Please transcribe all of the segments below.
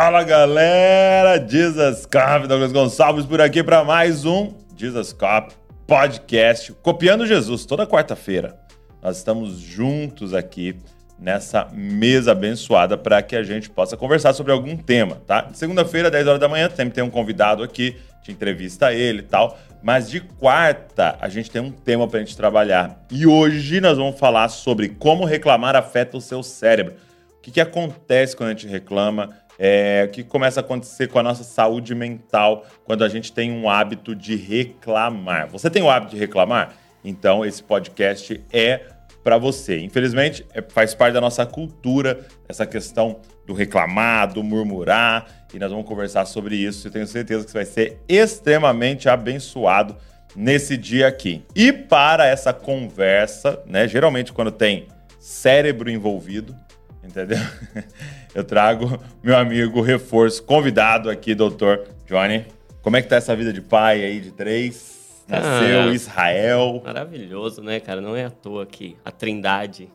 Fala galera, Jesus Cop, Douglas Gonçalves por aqui para mais um Jesus Cop podcast, copiando Jesus, toda quarta-feira. Nós estamos juntos aqui nessa mesa abençoada para que a gente possa conversar sobre algum tema, tá? Segunda-feira, 10 horas da manhã, sempre tem um convidado aqui, te entrevista ele e tal. Mas de quarta, a gente tem um tema para a gente trabalhar. E hoje nós vamos falar sobre como reclamar afeta o seu cérebro. O que, que acontece quando a gente reclama? É, que começa a acontecer com a nossa saúde mental quando a gente tem um hábito de reclamar? Você tem o hábito de reclamar? Então, esse podcast é para você. Infelizmente, é, faz parte da nossa cultura essa questão do reclamar, do murmurar, e nós vamos conversar sobre isso. Eu tenho certeza que você vai ser extremamente abençoado nesse dia aqui. E para essa conversa, né, geralmente quando tem cérebro envolvido, entendeu? Eu trago meu amigo reforço convidado aqui, doutor Johnny. Como é que tá essa vida de pai aí de três? Nasceu ah, Israel. Maravilhoso, né, cara? Não é à toa que a Trindade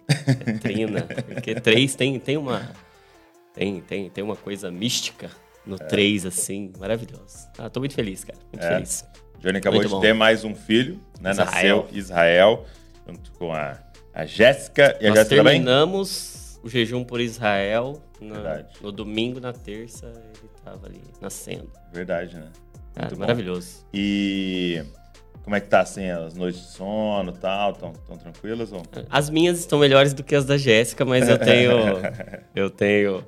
é trina, porque três tem, tem uma tem, tem, tem uma coisa mística no é. três assim, maravilhoso. Ah, tô muito feliz, cara. Muito é. feliz. Johnny acabou muito de bom. ter mais um filho, né? Israel. Nasceu Israel, junto com a, a Jéssica e a Jéssica também. terminamos o jejum por Israel na, no domingo, na terça, ele tava ali nascendo. Verdade, né? Ah, maravilhoso. E como é que tá assim, as noites de sono e tal? Tão, tão tranquilas? Ou? As minhas estão melhores do que as da Jéssica, mas eu tenho. eu tenho,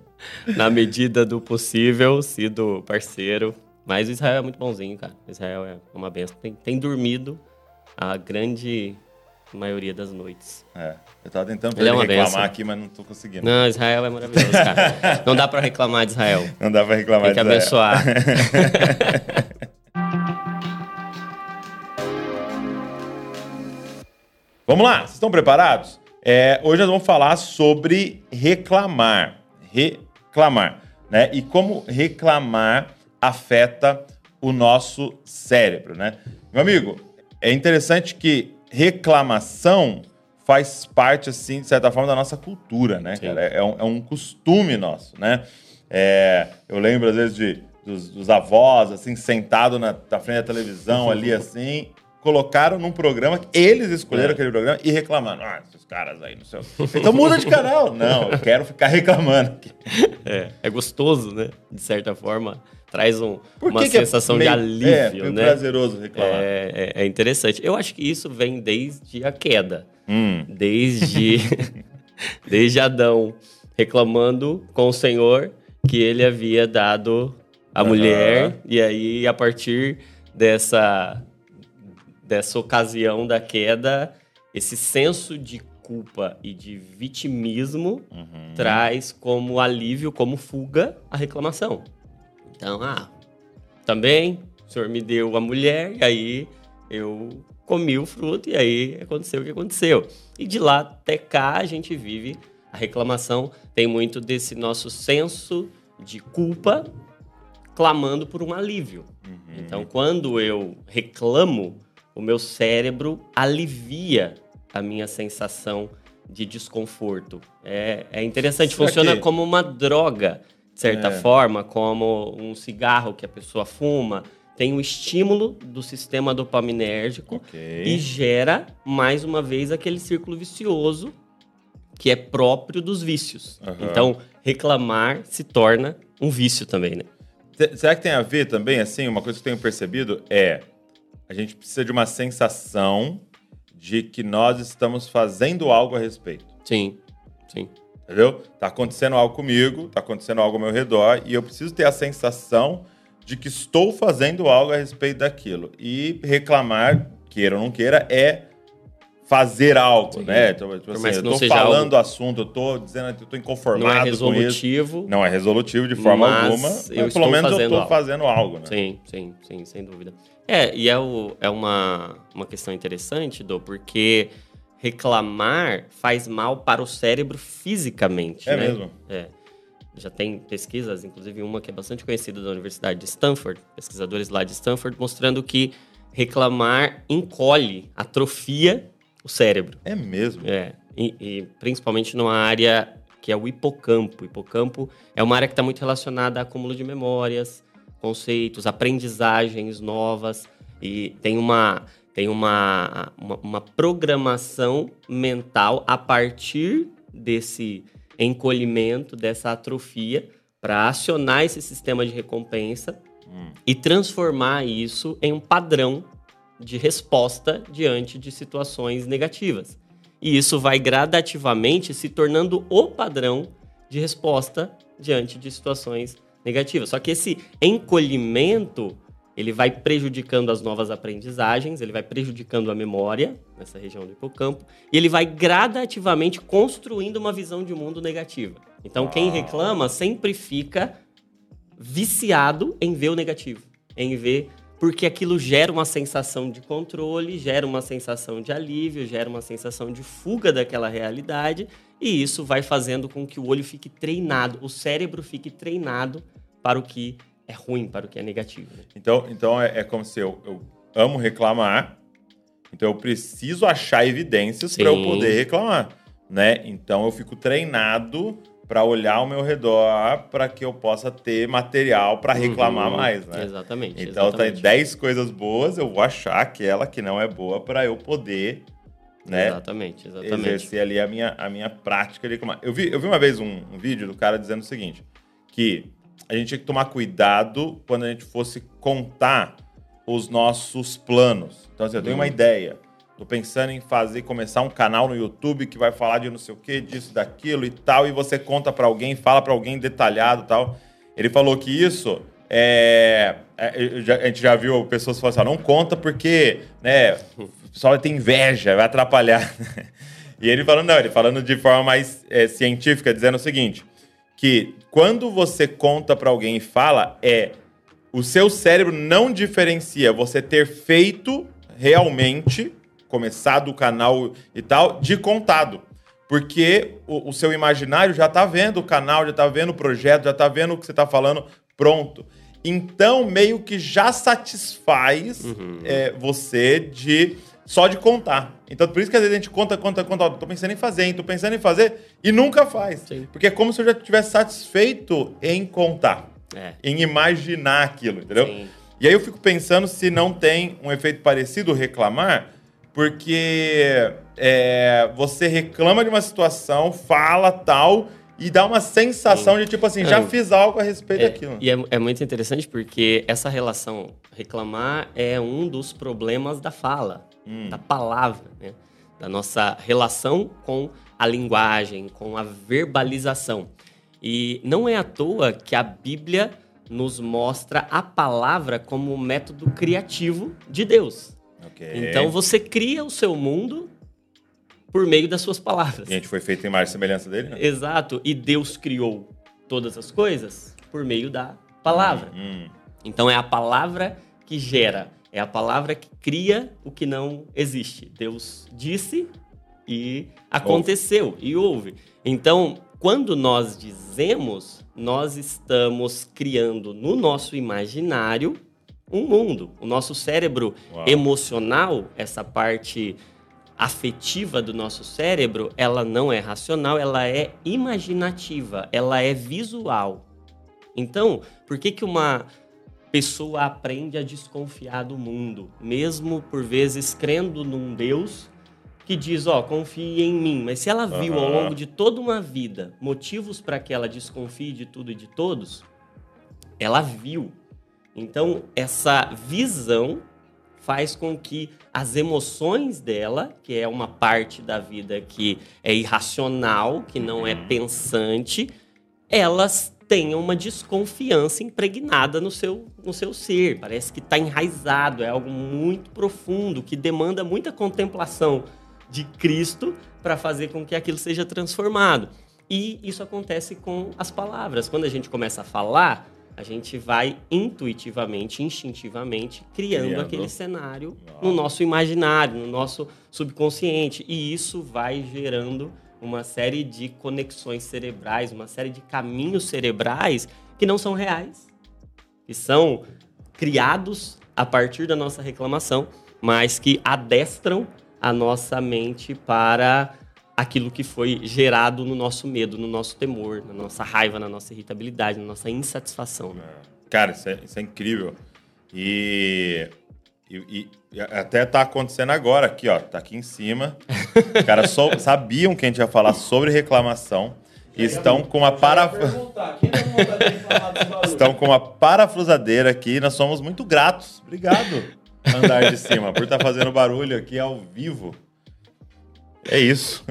na medida do possível, sido parceiro. Mas o Israel é muito bonzinho, cara. O Israel é uma benção. Tem, tem dormido a grande maioria das noites. É. Eu tava tentando ele é reclamar benção. aqui, mas não tô conseguindo. Não, Israel é maravilhoso, cara. não dá para reclamar de Israel. Não dá para reclamar Tem que de Israel. abençoar. Vamos lá, vocês estão preparados? É, hoje nós vamos falar sobre reclamar. Reclamar. Né? E como reclamar afeta o nosso cérebro, né? Meu amigo, é interessante que reclamação faz parte, assim, de certa forma, da nossa cultura, né, cara? É, é, um, é um, costume nosso, né? É, eu lembro, às vezes, de, dos, dos avós, assim, sentado na, na frente da televisão ali, assim, colocaram num programa, eles escolheram é. aquele programa e reclamando. Ah, esses caras aí, não sei o Então muda de canal. Não, eu quero ficar reclamando. É, é gostoso, né? De certa forma. Traz um, uma que sensação que é meio, de alívio, é, né? prazeroso reclamar. É, é, é, interessante. Eu acho que isso vem desde a queda. Hum. Desde, desde Adão reclamando com o Senhor que ele havia dado a uhum. mulher. E aí, a partir dessa dessa ocasião da queda, esse senso de culpa e de vitimismo uhum. traz como alívio, como fuga, a reclamação. Então, ah, também o senhor me deu a mulher, e aí eu comi o fruto, e aí aconteceu o que aconteceu. E de lá até cá a gente vive a reclamação, tem muito desse nosso senso de culpa clamando por um alívio. Uhum. Então, quando eu reclamo, o meu cérebro alivia a minha sensação de desconforto. É, é interessante, Será funciona que... como uma droga, de certa é. forma, como um cigarro que a pessoa fuma. Tem o estímulo do sistema dopaminérgico okay. e gera, mais uma vez, aquele círculo vicioso que é próprio dos vícios. Uhum. Então, reclamar se torna um vício também, né? Será que tem a ver também, assim, uma coisa que eu tenho percebido é a gente precisa de uma sensação de que nós estamos fazendo algo a respeito. Sim, sim. Entendeu? Tá acontecendo algo comigo, tá acontecendo algo ao meu redor e eu preciso ter a sensação de que estou fazendo algo a respeito daquilo. E reclamar, queira ou não queira, é fazer algo, Sim. né? Então, tipo assim, eu tô falando o assunto, eu tô dizendo que eu tô inconformado Não é resolutivo. Não é resolutivo de forma alguma. Mas pelo menos eu tô algo. fazendo algo, né? Sim, sim, sim, sem dúvida. É, e é, o, é uma, uma questão interessante, Do, porque reclamar faz mal para o cérebro fisicamente. É né? mesmo? É. Já tem pesquisas, inclusive uma que é bastante conhecida da Universidade de Stanford, pesquisadores lá de Stanford, mostrando que reclamar encolhe, atrofia o cérebro. É mesmo? É. E, e principalmente numa área que é o hipocampo. O hipocampo é uma área que está muito relacionada a acúmulo de memórias, conceitos, aprendizagens novas e tem uma tem uma, uma, uma programação mental a partir desse encolhimento, dessa atrofia, para acionar esse sistema de recompensa hum. e transformar isso em um padrão de resposta diante de situações negativas. E isso vai gradativamente se tornando o padrão de resposta diante de situações negativas. Só que esse encolhimento ele vai prejudicando as novas aprendizagens, ele vai prejudicando a memória nessa região do hipocampo e ele vai gradativamente construindo uma visão de mundo negativa. Então, quem reclama sempre fica viciado em ver o negativo, em ver porque aquilo gera uma sensação de controle, gera uma sensação de alívio, gera uma sensação de fuga daquela realidade, e isso vai fazendo com que o olho fique treinado, o cérebro fique treinado para o que é ruim, para o que é negativo. Né? Então, então é, é, como se eu, eu amo reclamar, então eu preciso achar evidências para eu poder reclamar, né? Então eu fico treinado para olhar ao meu redor para que eu possa ter material para reclamar uhum, mais, né? Exatamente. Então exatamente. tem 10 coisas boas, eu vou achar aquela que não é boa para eu poder, né? Exatamente, exatamente. Exercer ali a minha, a minha prática de reclamar. Eu vi, eu vi uma vez um, um vídeo do cara dizendo o seguinte, que a gente tinha que tomar cuidado quando a gente fosse contar os nossos planos. Então, assim, eu tenho uma uhum. ideia. Tô pensando em fazer, começar um canal no YouTube que vai falar de não sei o que, disso, daquilo e tal, e você conta para alguém, fala para alguém detalhado e tal. Ele falou que isso é, é a gente já viu pessoas falando assim, não conta porque, né, o pessoal tem inveja, vai atrapalhar. e ele falando, não, ele falando de forma mais é, científica, dizendo o seguinte, que quando você conta para alguém e fala, é o seu cérebro não diferencia você ter feito realmente começado o canal e tal, de contado. Porque o, o seu imaginário já está vendo o canal, já está vendo o projeto, já está vendo o que você está falando pronto. Então, meio que já satisfaz uhum. é, você de só de contar. Então, por isso que às vezes a gente conta, conta, conta. Tô pensando em fazer, hein? Tô pensando em fazer e nunca faz. Sim. Porque é como se eu já tivesse satisfeito em contar, é. em imaginar aquilo, entendeu? Sim. E aí eu fico pensando se não tem um efeito parecido reclamar, porque é, você reclama de uma situação, fala tal, e dá uma sensação Sim. de tipo assim, já é. fiz algo a respeito é, daquilo. E é, é, muito interessante porque essa relação reclamar é um dos problemas da fala, hum. da palavra, né? da nossa relação com a linguagem, com a verbalização. E não é à toa que a Bíblia nos mostra a palavra como um método criativo de Deus. Okay. Então você cria o seu mundo por meio das suas palavras. E a gente foi feito em mais semelhança dele, né? Exato. E Deus criou todas as coisas por meio da palavra. Hum, hum. Então é a palavra que gera, é a palavra que cria o que não existe. Deus disse e aconteceu ouve. e houve. Então, quando nós dizemos, nós estamos criando no nosso imaginário um mundo. O nosso cérebro Uau. emocional, essa parte afetiva do nosso cérebro, ela não é racional, ela é imaginativa, ela é visual. Então, por que, que uma pessoa aprende a desconfiar do mundo, mesmo por vezes crendo num Deus que diz, ó, oh, confie em mim, mas se ela viu uhum. ao longo de toda uma vida motivos para que ela desconfie de tudo e de todos, ela viu então, essa visão faz com que as emoções dela, que é uma parte da vida que é irracional, que não é uhum. pensante, elas tenham uma desconfiança impregnada no seu, no seu ser. Parece que está enraizado, é algo muito profundo, que demanda muita contemplação de Cristo para fazer com que aquilo seja transformado. E isso acontece com as palavras. Quando a gente começa a falar, a gente vai intuitivamente, instintivamente, criando, criando. aquele cenário Uau. no nosso imaginário, no nosso subconsciente. E isso vai gerando uma série de conexões cerebrais, uma série de caminhos cerebrais que não são reais, que são criados a partir da nossa reclamação, mas que adestram a nossa mente para aquilo que foi gerado no nosso medo, no nosso temor, na nossa raiva, na nossa irritabilidade, na nossa insatisfação. Né? Cara, isso é, isso é incrível. E, e, e, até tá acontecendo agora aqui, ó. Tá aqui em cima. Os caras so, sabiam que a gente ia falar sobre reclamação. E estão com uma parafrusadeira. estão com uma parafusadeira aqui. Nós somos muito gratos. Obrigado, andar de cima, por estar tá fazendo barulho aqui ao vivo. É isso.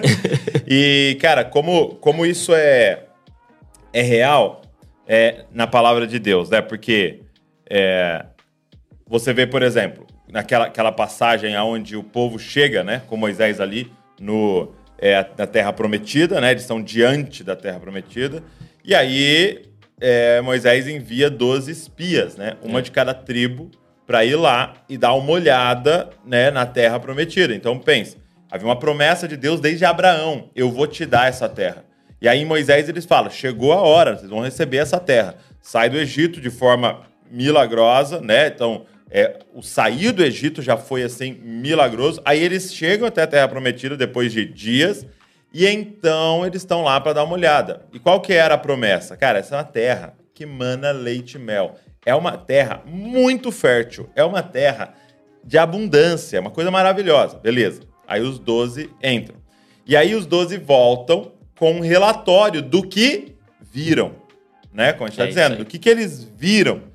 e, cara, como, como isso é, é real é, na palavra de Deus, né? Porque é, você vê, por exemplo, naquela aquela passagem onde o povo chega, né? Com Moisés ali no, é, na Terra Prometida, né? Eles estão diante da Terra Prometida. E aí é, Moisés envia 12 espias, né? Uma é. de cada tribo, para ir lá e dar uma olhada né, na Terra Prometida. Então, pense Havia uma promessa de Deus desde Abraão: eu vou te dar essa terra. E aí Moisés eles falam: chegou a hora, vocês vão receber essa terra. Sai do Egito de forma milagrosa, né? Então, é, o sair do Egito já foi assim milagroso. Aí eles chegam até a terra prometida depois de dias. E então eles estão lá para dar uma olhada. E qual que era a promessa? Cara, essa é uma terra que mana leite e mel. É uma terra muito fértil. É uma terra de abundância, uma coisa maravilhosa. Beleza. Aí os 12 entram. E aí os 12 voltam com um relatório do que viram. Né? Como a gente está é dizendo, do que, que eles viram.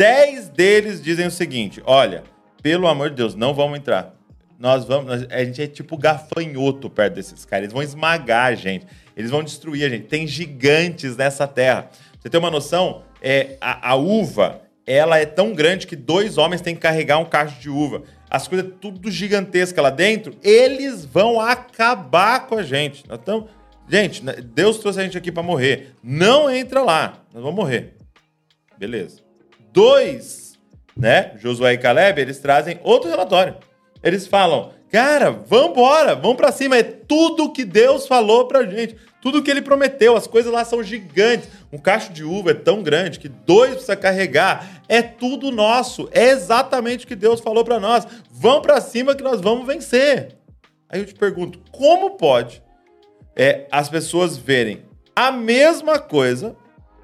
Dez deles dizem o seguinte: olha, pelo amor de Deus, não vamos entrar. Nós vamos. A gente é tipo gafanhoto perto desses caras. Eles vão esmagar a gente. Eles vão destruir a gente. Tem gigantes nessa terra. Você tem uma noção? É, a, a uva ela é tão grande que dois homens têm que carregar um cacho de uva as coisas tudo gigantescas lá dentro, eles vão acabar com a gente. Nós tamo... Gente, né, Deus trouxe a gente aqui para morrer. Não entra lá, nós vamos morrer. Beleza. Dois, né? Josué e Caleb, eles trazem outro relatório. Eles falam, cara, vamos embora, vamos para cima. É tudo que Deus falou pra gente. Tudo que ele prometeu, as coisas lá são gigantes. Um cacho de uva é tão grande que dois precisa carregar. É tudo nosso. É exatamente o que Deus falou para nós. Vão para cima que nós vamos vencer. Aí eu te pergunto, como pode é, as pessoas verem a mesma coisa,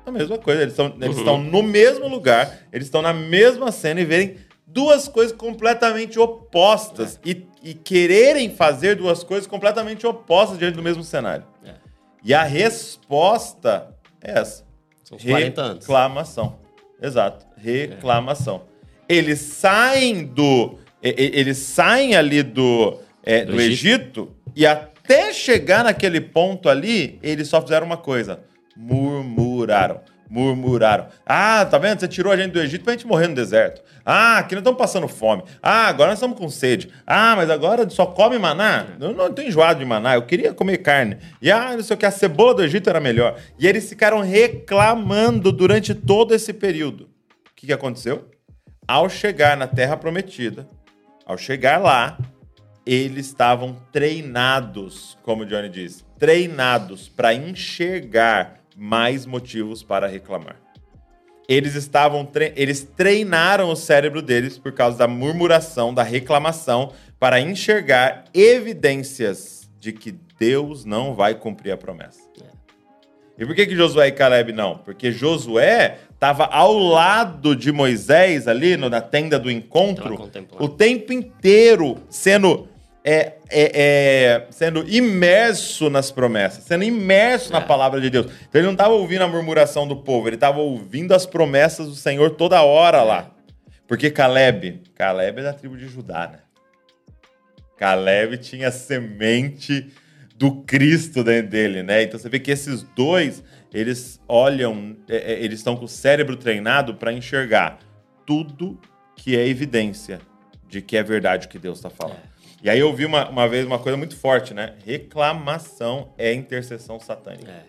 a mesma coisa, eles, estão, eles uhum. no mesmo lugar, eles estão na mesma cena e verem duas coisas completamente opostas é. e, e, quererem fazer duas coisas completamente opostas diante do mesmo cenário. É. E a resposta é essa. São os 40 anos. Reclamação. Exato. Reclamação. É. Eles saem do. Eles saem ali do, é, do, do Egito. Egito e até chegar naquele ponto ali, eles só fizeram uma coisa: murmuraram murmuraram. Ah, tá vendo? Você tirou a gente do Egito pra gente morrer no deserto. Ah, aqui nós estamos passando fome. Ah, agora nós estamos com sede. Ah, mas agora só come maná? Eu não estou enjoado de maná, eu queria comer carne. E ah, não sei o que, a cebola do Egito era melhor. E eles ficaram reclamando durante todo esse período. O que, que aconteceu? Ao chegar na Terra Prometida, ao chegar lá, eles estavam treinados, como o Johnny diz, treinados para enxergar mais motivos para reclamar. Eles estavam tre eles treinaram o cérebro deles por causa da murmuração, da reclamação, para enxergar evidências de que Deus não vai cumprir a promessa. É. E por que, que Josué e Caleb não? Porque Josué estava ao lado de Moisés ali no, na tenda do encontro o tempo inteiro sendo é, é, é, sendo imerso nas promessas, sendo imerso na é. palavra de Deus. Então ele não estava ouvindo a murmuração do povo, ele estava ouvindo as promessas do Senhor toda hora lá. Porque Caleb, Caleb é da tribo de Judá, né? Caleb tinha semente do Cristo dentro dele, né? Então você vê que esses dois, eles olham, é, é, eles estão com o cérebro treinado para enxergar tudo que é evidência de que é verdade o que Deus está falando. E aí eu vi uma, uma vez uma coisa muito forte, né? Reclamação é intercessão satânica. É.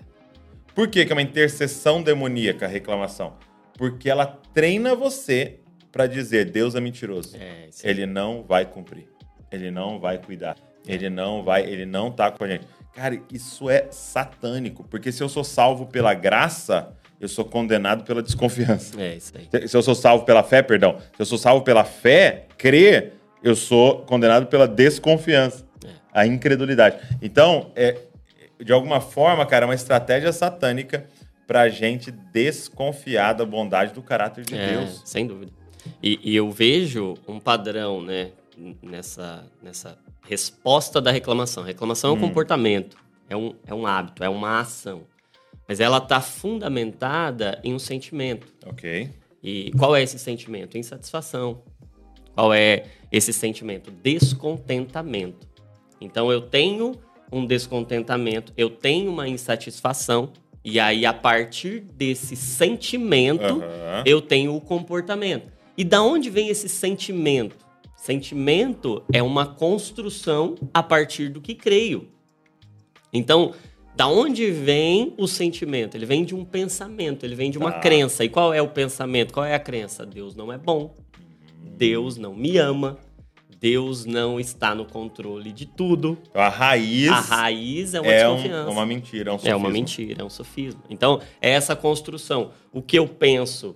Por que, que é uma intercessão demoníaca a reclamação? Porque ela treina você para dizer Deus é mentiroso. É, ele não vai cumprir. Ele não vai cuidar. É. Ele não vai, ele não tá com a gente. Cara, isso é satânico, porque se eu sou salvo pela graça, eu sou condenado pela desconfiança. É isso aí. Se eu sou salvo pela fé, perdão. Se eu sou salvo pela fé, crer, eu sou condenado pela desconfiança. A incredulidade. Então, é, de alguma forma, cara, é uma estratégia satânica pra gente desconfiar da bondade do caráter de É, Deus. sem dúvida. E, e eu vejo um padrão, né, nessa, nessa resposta da reclamação. Reclamação é um comportamento, é um, é um hábito, é uma ação. Mas ela está fundamentada em um sentimento. Ok. E qual é esse sentimento? Insatisfação. Qual é esse sentimento? Descontentamento. Então eu tenho um descontentamento, eu tenho uma insatisfação, e aí a partir desse sentimento Aham. eu tenho o comportamento. E da onde vem esse sentimento? Sentimento é uma construção a partir do que creio. Então, da onde vem o sentimento? Ele vem de um pensamento, ele vem de uma Tá. crença. E qual é o pensamento? Qual é a crença? Deus não é bom. Deus não me ama. Deus não está no controle de tudo. Então, a raiz, A raiz é uma é um- desconfiança. uma mentira, é um É sofisma. uma mentira, é um sofisma. Então, é essa construção. O que eu penso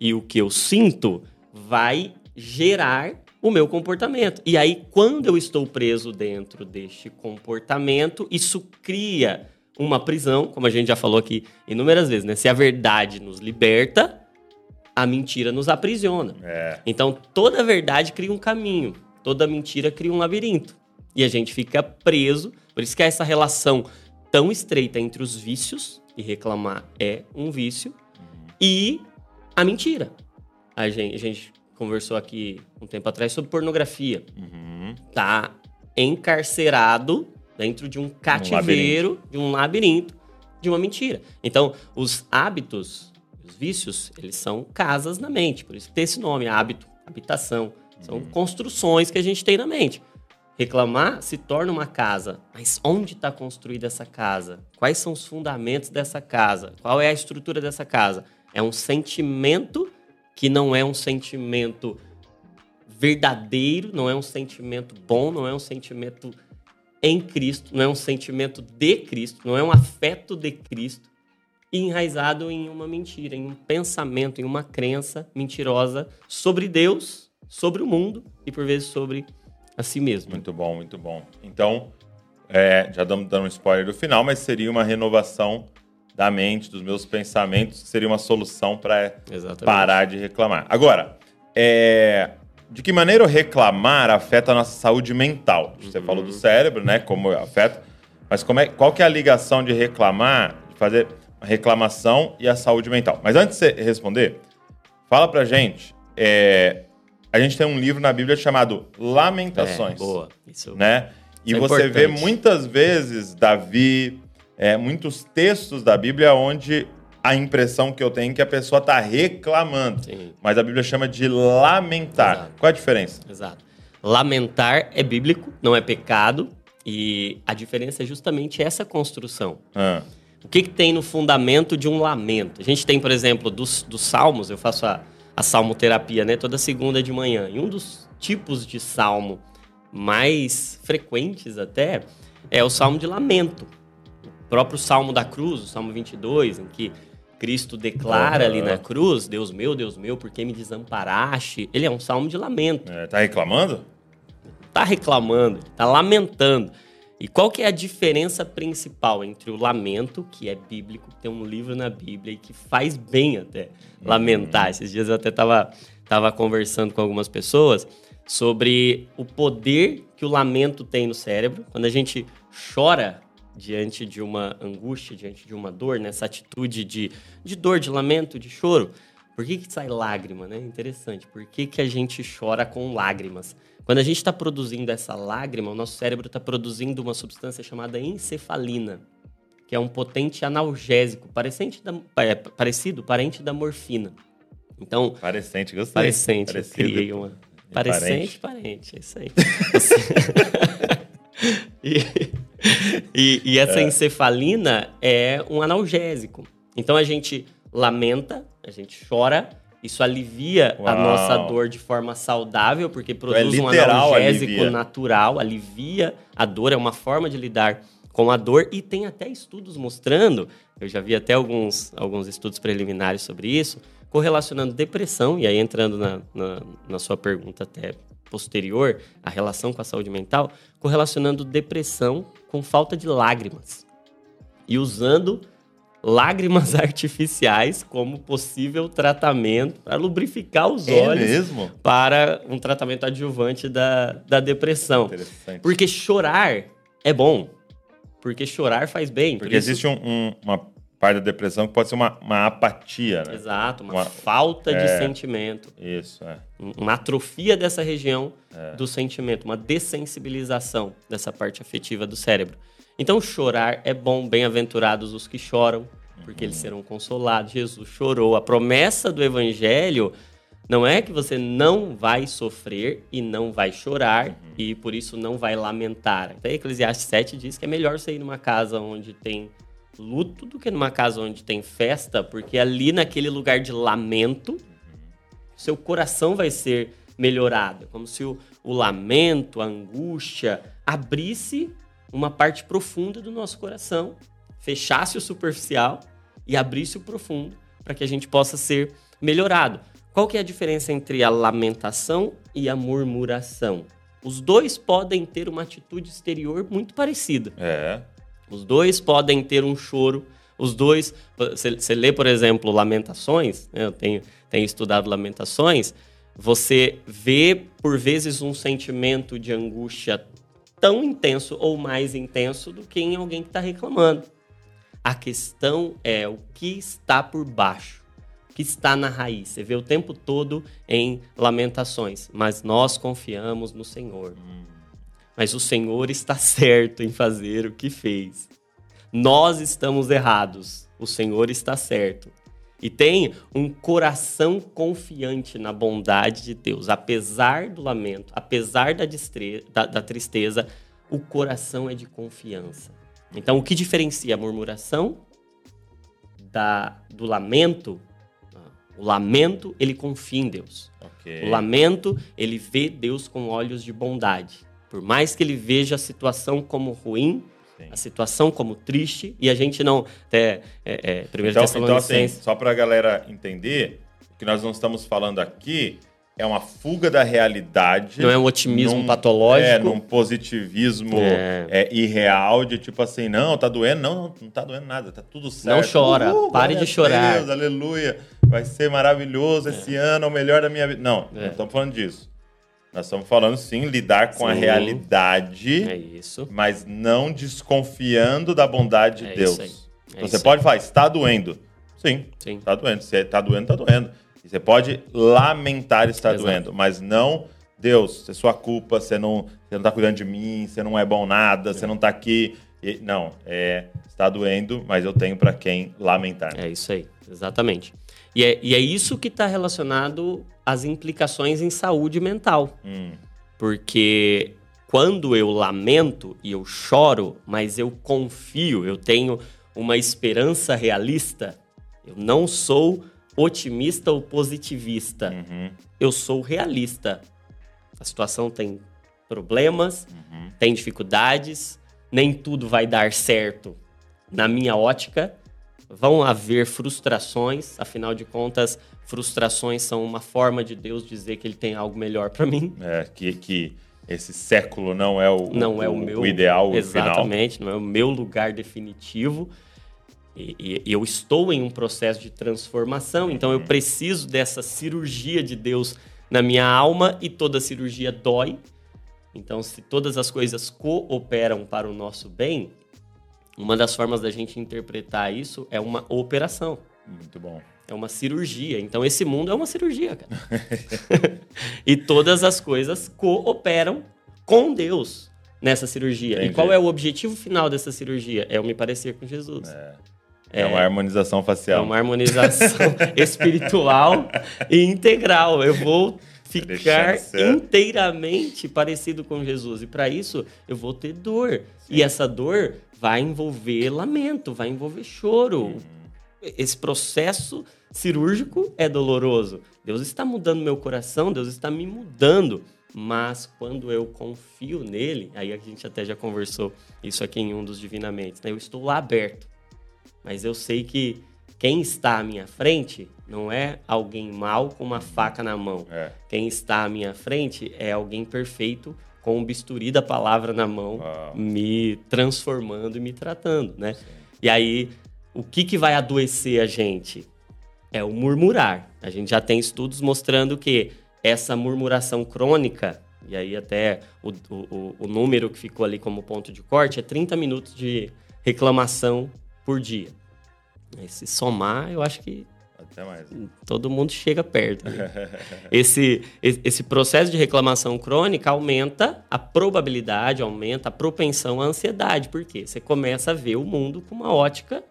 e o que eu sinto vai gerar o meu comportamento. E aí, quando eu estou preso dentro deste comportamento, isso cria uma prisão, como a gente já falou aqui inúmeras vezes, né? Se a verdade nos liberta, a mentira nos aprisiona. É. Então, toda verdade cria um caminho, toda mentira cria um labirinto. E a gente fica preso. Por isso que é essa relação tão estreita entre os vícios, e reclamar é um vício, e a mentira. A gente, a gente conversou aqui um tempo atrás sobre pornografia. Uhum. Tá encarcerado dentro de um cativeiro, de um labirinto, de uma mentira. Então, os hábitos, os vícios, eles são casas na mente. Por isso tem esse nome, hábito, habitação. São construções que a gente tem na mente. Reclamar se torna uma casa. Mas onde está construída essa casa? Quais são os fundamentos dessa casa? Qual é a estrutura dessa casa? É um sentimento que não é um sentimento verdadeiro, não é um sentimento bom, não é um sentimento em Cristo, não é um sentimento de Cristo, não é um afeto de Cristo, e enraizado em uma mentira, em um pensamento, em uma crença mentirosa sobre Deus, sobre o mundo e por vezes sobre a si mesmo. Muito bom, muito bom. Então, é, já damos dando um spoiler do final, mas seria uma renovação da mente, dos meus pensamentos, que seria uma solução para parar de reclamar. Agora, é, de que maneira o reclamar afeta a nossa saúde mental? Você Uhum. falou do cérebro, né? Como afeta. Mas como é, qual que é a ligação de reclamar, de fazer a reclamação e a saúde mental? Mas antes de você responder, fala pra gente. é, a gente tem um livro na Bíblia chamado Lamentações É, boa. Isso. né? E Isso é você vê importante. muitas vezes Davi, é, muitos textos da Bíblia onde a impressão que eu tenho é que a pessoa está reclamando, Sim. mas a Bíblia chama de lamentar. Exato. Qual a diferença? Exato. Lamentar é bíblico, não é pecado, e a diferença é justamente essa construção. Ah, O que, que tem no fundamento de um lamento? A gente tem, por exemplo, dos, dos salmos, eu faço a, a salmoterapia né, toda segunda de manhã, e um dos tipos de salmo mais frequentes até é o salmo de lamento. O próprio salmo da cruz, o salmo 22, em que Cristo declara ali na cruz, Deus meu, Deus meu, por que me desamparaste? Ele é um salmo de lamento é, tá reclamando? tá reclamando, tá lamentando. E qual que é a diferença principal entre o lamento, que é bíblico, que tem um livro na Bíblia e que faz bem até lamentar. Esses dias eu até tava, tava conversando com algumas pessoas sobre o poder que o lamento tem no cérebro. Quando a gente chora diante de uma angústia, diante de uma dor, nessa atitude de, de dor, de lamento, de choro, por que, que sai lágrima, né? Interessante. Por que, que a gente chora com lágrimas? Quando a gente está produzindo essa lágrima, o nosso cérebro está produzindo uma substância chamada encefalina, que é um potente analgésico, parecente da, é, parecido, parente da morfina. Então, Parecente, gostei. parecente, eu Parecido. criei uma. Parecente, parente, é isso aí. e, e- e essa encefalina é um analgésico. Então a gente lamenta, a gente chora, isso alivia a Uau. nossa dor de forma saudável, porque produz um literal analgésico alivia. natural, alivia a dor, é uma forma de lidar com a dor e tem até estudos mostrando, eu já vi até alguns, alguns estudos preliminares sobre isso, correlacionando depressão, e aí entrando na, na, na sua pergunta até posterior, a relação com a saúde mental, correlacionando depressão com falta de lágrimas. E usando lágrimas artificiais como possível tratamento para lubrificar os É olhos mesmo? para um tratamento adjuvante da, da depressão. Interessante. Porque chorar é bom. Porque chorar faz bem. Porque Por isso- existe um- um- uma parte da depressão que pode ser uma, uma apatia, né? Exato, uma, Uma- falta de é. sentimento. Isso, é. uma atrofia dessa região do sentimento, uma dessensibilização dessa parte afetiva do cérebro. Então, chorar é bom, bem-aventurados os que choram, porque eles serão consolados. Jesus chorou. A promessa do evangelho não é que você não vai sofrer e não vai chorar e por isso não vai lamentar. Até Eclesiastes 7 diz que é melhor você ir numa casa onde tem luto do que numa casa onde tem festa, porque ali naquele lugar de lamento, seu coração vai ser melhorado. Como se o, o lamento, a angústia, abrisse uma parte profunda do nosso coração, fechasse o superficial e abrisse o profundo para que a gente possa ser melhorado. Qual que é a diferença entre a lamentação e a murmuração? Os dois podem ter uma atitude exterior muito parecida. É. Os dois podem ter um choro. Os dois. Você, lê, por exemplo, Lamentações, né? eu tenho, tenho estudado Lamentações. Você vê, por vezes, um sentimento de angústia tão intenso ou mais intenso do que em alguém que está reclamando. A questão é o que está por baixo, o que está na raiz. Você vê o tempo todo em lamentações, mas nós confiamos no Senhor. Mas o Senhor está certo em fazer o que fez. Nós estamos errados, o Senhor está certo. E tem um coração confiante na bondade de Deus. Apesar do lamento, apesar da, da- da tristeza, o coração é de confiança. Então, o que diferencia a murmuração da, do lamento? Ah, O lamento, ele confia em Deus. Ok. O lamento, ele vê Deus com olhos de bondade. Por mais que ele veja a situação como ruim, Sim. a situação como triste, e a gente não. Até, é, é, primeiro Então, então, assim, só para a galera entender, o que nós não estamos falando aqui é uma fuga da realidade. não é um otimismo num- patológico. É, num positivismo É. é, irreal, de tipo assim, não, tá doendo? Não, não, não tá doendo nada, tá tudo certo. Não chora, pare de chorar. Deus, aleluia, vai ser maravilhoso esse ano, é o melhor da minha vida. Não, É. não estamos falando disso. Nós estamos falando, sim, lidar com a Sim. realidade, É isso. mas não desconfiando da bondade de É Deus. isso. É Então isso você aí. pode falar, está doendo. Sim, Sim. Tá doendo. Se tá doendo, tá doendo. E você pode lamentar estar Exato. doendo, mas não, Deus, é sua culpa, você não, você não tá cuidando de mim, você não é bom nada, você não tá aqui. E- não, é, está doendo, mas eu tenho para quem lamentar. É isso aí, exatamente. E é, e é isso que está relacionado às implicações em saúde mental. Hum, Porque quando eu lamento e eu choro, mas eu confio, eu tenho uma esperança realista, eu não sou otimista ou positivista, uhum, eu sou realista. A situação tem problemas, uhum. tem dificuldades, nem tudo vai dar certo na minha ótica. Vão haver frustrações, afinal de contas, frustrações são uma forma de Deus dizer que ele tem algo melhor para mim. É, que, que esse século não é o, Não é o meu ideal, o final. exatamente, não é o meu lugar definitivo. E, e- eu estou em um processo de transformação, então Uhum. eu preciso dessa cirurgia de Deus na minha alma e toda cirurgia dói. Então, se todas as coisas cooperam para o nosso bem, uma das formas da gente interpretar isso é uma operação, Muito bom. é uma cirurgia. Então, esse mundo é uma cirurgia, cara. e todas as coisas cooperam com Deus nessa cirurgia. Entendi. E qual é o objetivo final dessa cirurgia? É eu me parecer com Jesus. É, uma harmonização É facial. uma harmonização espiritual e integral. Eu vou ficar Deixando ser. inteiramente parecido com Jesus. E para isso, eu vou ter dor. E essa dor vai envolver lamento, vai envolver choro. Esse processo cirúrgico é doloroso. Deus está mudando meu coração, Deus está me mudando. Mas quando eu confio nele, aí a gente até já conversou isso aqui em um dos Divinamente, né? Eu estou lá aberto. Mas eu sei que quem está à minha frente não é alguém mal com uma faca na mão. É. Quem está à minha frente é alguém perfeito com o bisturi da palavra na mão, Uau. me transformando e me tratando, né? E aí, o que, que vai adoecer a gente? É o murmurar. A gente já tem estudos mostrando que essa murmuração crônica, e aí até o, o, o número que ficou ali como ponto de corte, é 30 minutos de reclamação por dia. Se somar, eu acho que Até mais. todo mundo chega perto. né? esse, esse processo de reclamação crônica aumenta a probabilidade, aumenta a propensão à ansiedade. Por quê? Você começa a ver o mundo com uma ótica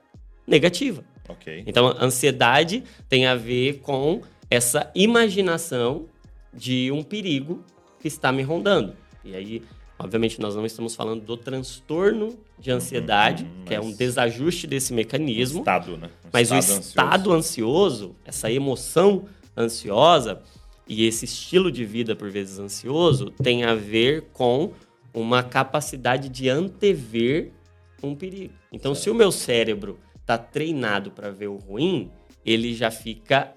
negativa. Ok. Então, a ansiedade tem a ver com essa imaginação de um perigo que está me rondando. E aí, obviamente, nós não estamos falando do transtorno de ansiedade, uhum, que é um desajuste desse mecanismo. Estado, né? Um Mas o ansioso. estado ansioso, essa emoção ansiosa e esse estilo de vida por vezes ansioso tem a ver com uma capacidade de antever um perigo. Então, se o meu cérebro está treinado para ver o ruim, ele já fica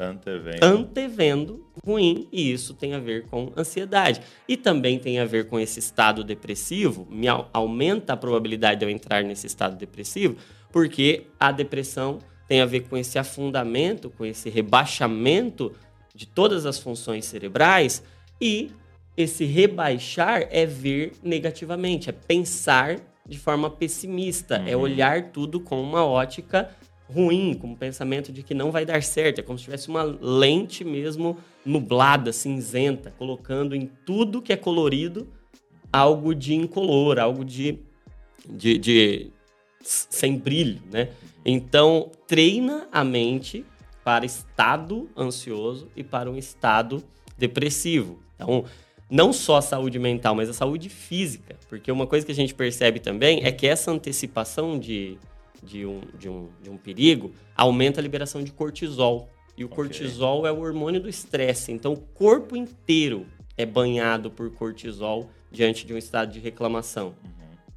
Antevendo. antevendo ruim e isso tem a ver com ansiedade. E também tem a ver com esse estado depressivo, me au- aumenta a probabilidade de eu entrar nesse estado depressivo, porque a depressão tem a ver com esse afundamento, com esse rebaixamento de todas as funções cerebrais e esse rebaixar é ver negativamente, é pensar de forma pessimista, é olhar tudo com uma ótica ruim, com o pensamento de que não vai dar certo. É como se tivesse uma lente mesmo nublada, cinzenta, colocando em tudo que é colorido algo de incolor, algo de, de, de sem brilho, né? Então, treina a mente para estado ansioso e para um estado depressivo. Então, não só a saúde mental, mas a saúde física. Porque uma coisa que a gente percebe também é que essa antecipação de, de, um, de, um, de um perigo aumenta a liberação de cortisol. E o Ok. cortisol é o hormônio do estresse. Então, o corpo inteiro é banhado por cortisol diante de um estado de reclamação.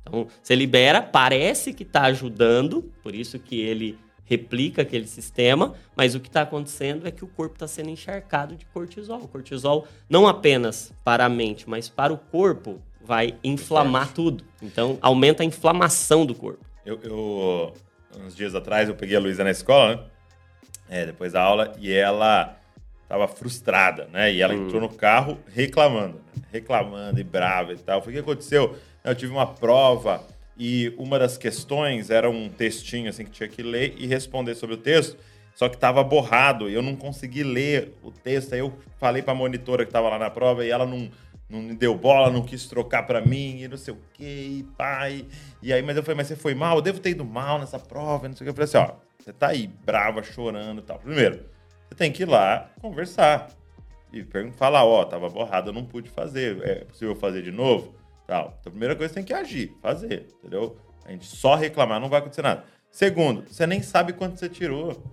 Então, você libera, parece que está ajudando, por isso que ele replica aquele sistema, mas o que está acontecendo é que o corpo está sendo encharcado de cortisol. O cortisol, não apenas para a mente, mas para o corpo, vai inflamar tudo. Então, aumenta a inflamação do corpo. Eu, eu- uns dias atrás, eu peguei a Luísa na escola, né? É, depois da aula, e ela tava frustrada, né? E ela entrou no carro reclamando, né? reclamando e brava e tal. O que aconteceu? Eu tive uma prova e uma das questões era um textinho assim que tinha que ler e responder sobre o texto, só que tava borrado e eu não consegui ler o texto. Aí eu falei pra monitora que tava lá na prova e ela não não me deu bola, não quis trocar pra mim, e não sei o quê, e pai. E aí, mas eu falei, mas você foi mal? Eu devo ter ido mal nessa prova, não sei o que. Eu falei assim, ó, você tá aí, brava, chorando e tal. Primeiro, você tem que ir lá conversar. E falar, ó, tava borrado, eu não pude fazer. É possível fazer de novo? Tal. Então, a primeira coisa, você tem que agir, fazer, entendeu? A gente só reclamar não vai acontecer nada. Segundo, você nem sabe quanto você tirou.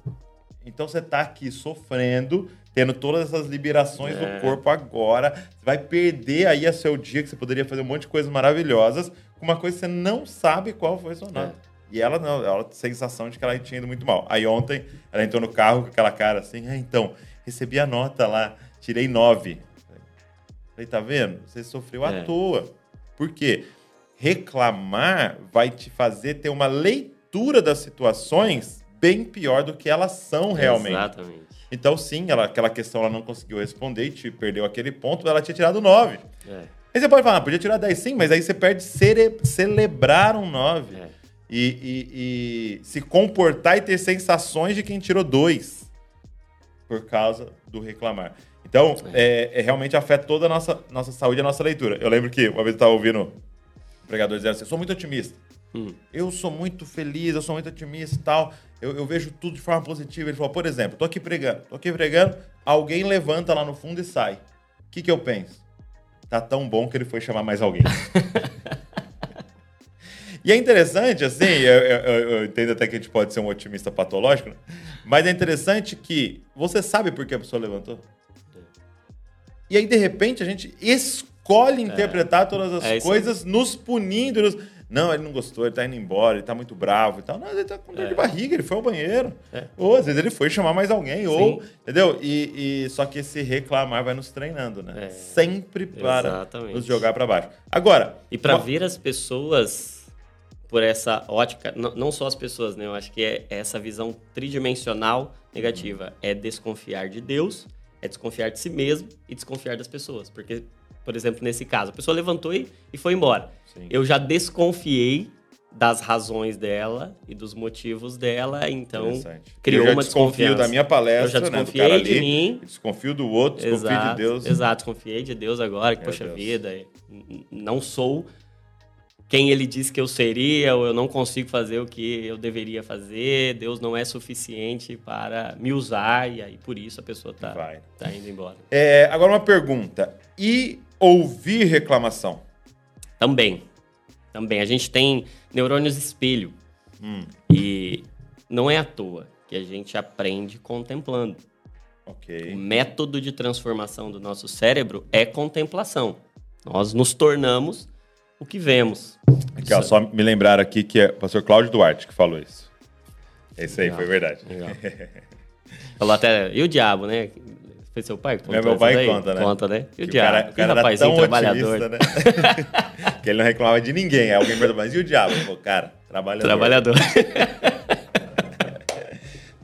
Então você tá aqui sofrendo, tendo todas essas liberações É. do corpo agora. Você vai perder aí a seu dia, que você poderia fazer um monte de coisas maravilhosas, com uma coisa que você não sabe qual foi sua nota. E ela não, ela tem a sensação de que ela tinha ido muito mal. Aí ontem, ela entrou no carro com aquela cara assim, ah, então, recebi a nota lá, tirei nove. Falei, tá vendo? Você sofreu à É. toa. Por quê? Reclamar vai te fazer ter uma leitura das situações bem pior do que elas são realmente. Exatamente. Então, sim, ela, aquela questão ela não conseguiu responder e te perdeu aquele ponto, ela tinha tirado 9. É, Aí você pode falar, ah, podia tirar 10 sim, mas aí você perde cere- celebrar um 9. é. E, e- e se comportar e ter sensações de quem tirou 2 por causa do reclamar. Então, é, é, realmente afeta toda a nossa, nossa saúde e a nossa leitura. Eu lembro que uma vez eu estava ouvindo um pregador dizendo assim, eu sou muito otimista. Hum. Eu sou muito feliz, eu sou muito otimista e tal. Eu, eu vejo tudo de forma positiva. Ele falou, por exemplo, tô aqui pregando, tô aqui pregando, alguém levanta lá no fundo e sai. O que, que eu penso? Tá tão bom que ele foi chamar mais alguém. e é interessante, assim, eu, eu- eu- entendo até que a gente pode ser um otimista patológico, né? mas é interessante que você sabe por que a pessoa levantou. E aí, de repente, a gente escolhe interpretar todas as É coisas nos punindo. nos- Não, ele não gostou, ele tá indo embora, ele tá muito bravo e tal. Não, ele tá com dor É. de barriga, ele foi ao banheiro. É. Ou às vezes ele foi chamar mais alguém, ou. Entendeu? E, e- só que esse reclamar vai nos treinando, né? É. Sempre para Exatamente. nos jogar para baixo. Agora. E para uma- ver as pessoas por essa ótica, não, não só as pessoas, né? Eu acho que é essa visão tridimensional negativa. É desconfiar de Deus, é desconfiar de si mesmo e desconfiar das pessoas. Porque, por exemplo, nesse caso, a pessoa levantou e, e foi embora. Sim. Eu já desconfiei das razões dela e dos motivos dela, então criou eu já uma desconfio desconfiança. da minha palestra, Eu já né, do desconfiei cara de ali, mim. Desconfio do outro, desconfio Exato, de Deus. Exato, confiei de Deus agora, que Meu poxa Deus. vida, n- não sou quem ele disse que eu seria, ou eu não consigo fazer o que eu deveria fazer, Deus não é suficiente para me usar, e aí por isso a pessoa tá, Vai. tá indo embora. É, agora uma pergunta. E ouvir reclamação? Também, também, a gente tem neurônios espelho, Hum, e não é à toa que a gente aprende contemplando. O ok. método de transformação do nosso cérebro é contemplação. Nós nos tornamos o que vemos. Aqui, ó, só me lembraram aqui que é o pastor Cláudio Duarte que falou isso. Esse aí, Legal. foi verdade. Legal. Falou até, e o diabo, né? Foi seu pai que contou Meu, pai conta, né? Conta, né? E o Que diabo? cara, o que cara era tão trabalhador. otimista, né? que ele não reclamava de ninguém. Aí alguém perguntou, mas e o diabo? Falou, cara, trabalhador. Trabalhador.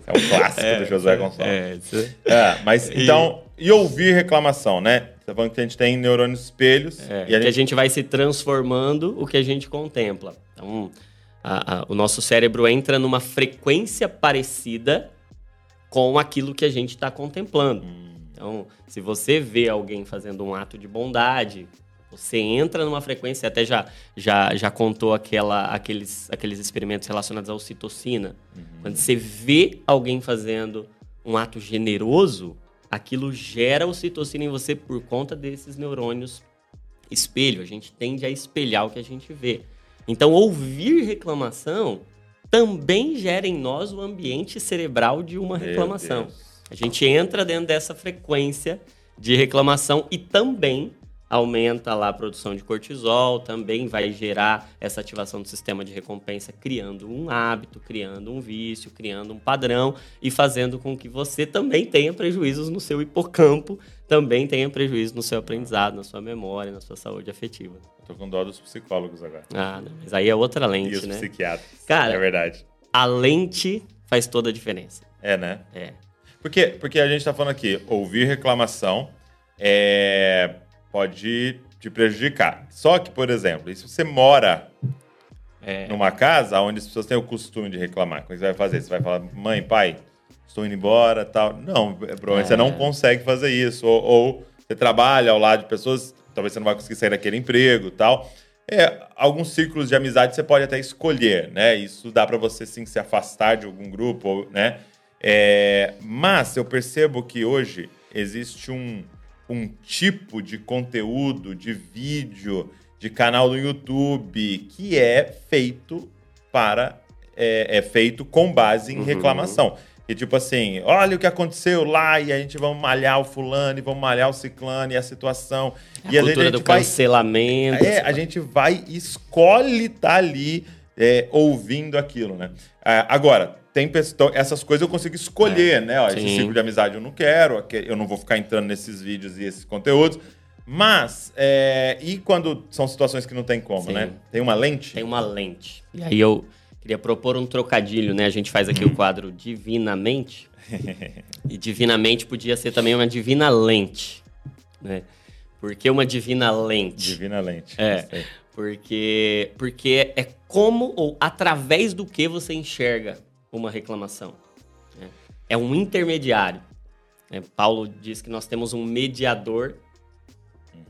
É um clássico do Josué Gonçalves. É, isso- É, mas então, e ouvir reclamação, né? Você tá falando que a gente tem neurônios espelhos é, e a que gente, a gente vai se transformando o que a gente contempla. Então, a- a- o nosso cérebro entra numa frequência parecida com aquilo que a gente está contemplando. Hum, Então, se você vê alguém fazendo um ato de bondade, você entra numa frequência, até já, já, já contou aquela, aqueles, aqueles experimentos relacionados à ocitocina. Quando você vê alguém fazendo um ato generoso, aquilo gera ocitocina em você por conta desses neurônios espelho. A gente tende a espelhar o que a gente vê. Então, ouvir reclamação também gera em nós o ambiente cerebral de uma reclamação. A gente entra dentro dessa frequência de reclamação e também aumenta lá a produção de cortisol, também vai gerar essa ativação do sistema de recompensa, criando um hábito, criando um vício, criando um padrão e fazendo com que você também tenha prejuízos no seu hipocampo, também tenha prejuízo no seu aprendizado, na sua memória, na sua saúde afetiva. tô com dó dos psicólogos agora. Ah, não, mas aí é outra E lente, os né? psiquiatras. Cara- é verdade. A lente faz toda a diferença. É, né? É. Porque, porque a gente tá falando aqui, ouvir reclamação é, pode te prejudicar. Só que, por exemplo, se você mora É. numa casa onde as pessoas têm o costume de reclamar, como é que você vai fazer? Você vai falar, mãe, pai, estou indo embora tal. Não, provavelmente É. você não consegue fazer isso. Ou, ou você trabalha ao lado de pessoas, talvez você não vai conseguir sair daquele emprego tal. É, alguns círculos de amizade você pode até escolher, né? Isso dá para você sim se afastar de algum grupo, ou, né? É, mas eu percebo que hoje existe um, um tipo de conteúdo, de vídeo, de canal no YouTube que é feito para é, é feito com base em Uhum. reclamação. E tipo assim, olha o que aconteceu lá e a gente vamos malhar o fulano e vamos malhar o ciclano e a situação. A e vezes cultura a do vai cancelamento. é, a gente vai escolhe estar ali é, ouvindo aquilo, né? Ah, agora, tem pessoas, essas coisas eu consigo escolher, né? Ó, esse ciclo de amizade eu não quero, eu não vou ficar entrando nesses vídeos e esses conteúdos. Mas, é, e quando são situações que não tem como, Sim. né? Tem uma lente? Tem uma lente. E aí eu queria propor um trocadilho, né? A gente faz aqui o quadro Divinamente. e Divinamente podia ser também uma divina lente, né? Por que uma divina lente? Divina lente. É. Porque, porque é como ou através do que você enxerga uma reclamação. né? É um intermediário. né? Paulo diz que nós temos um mediador,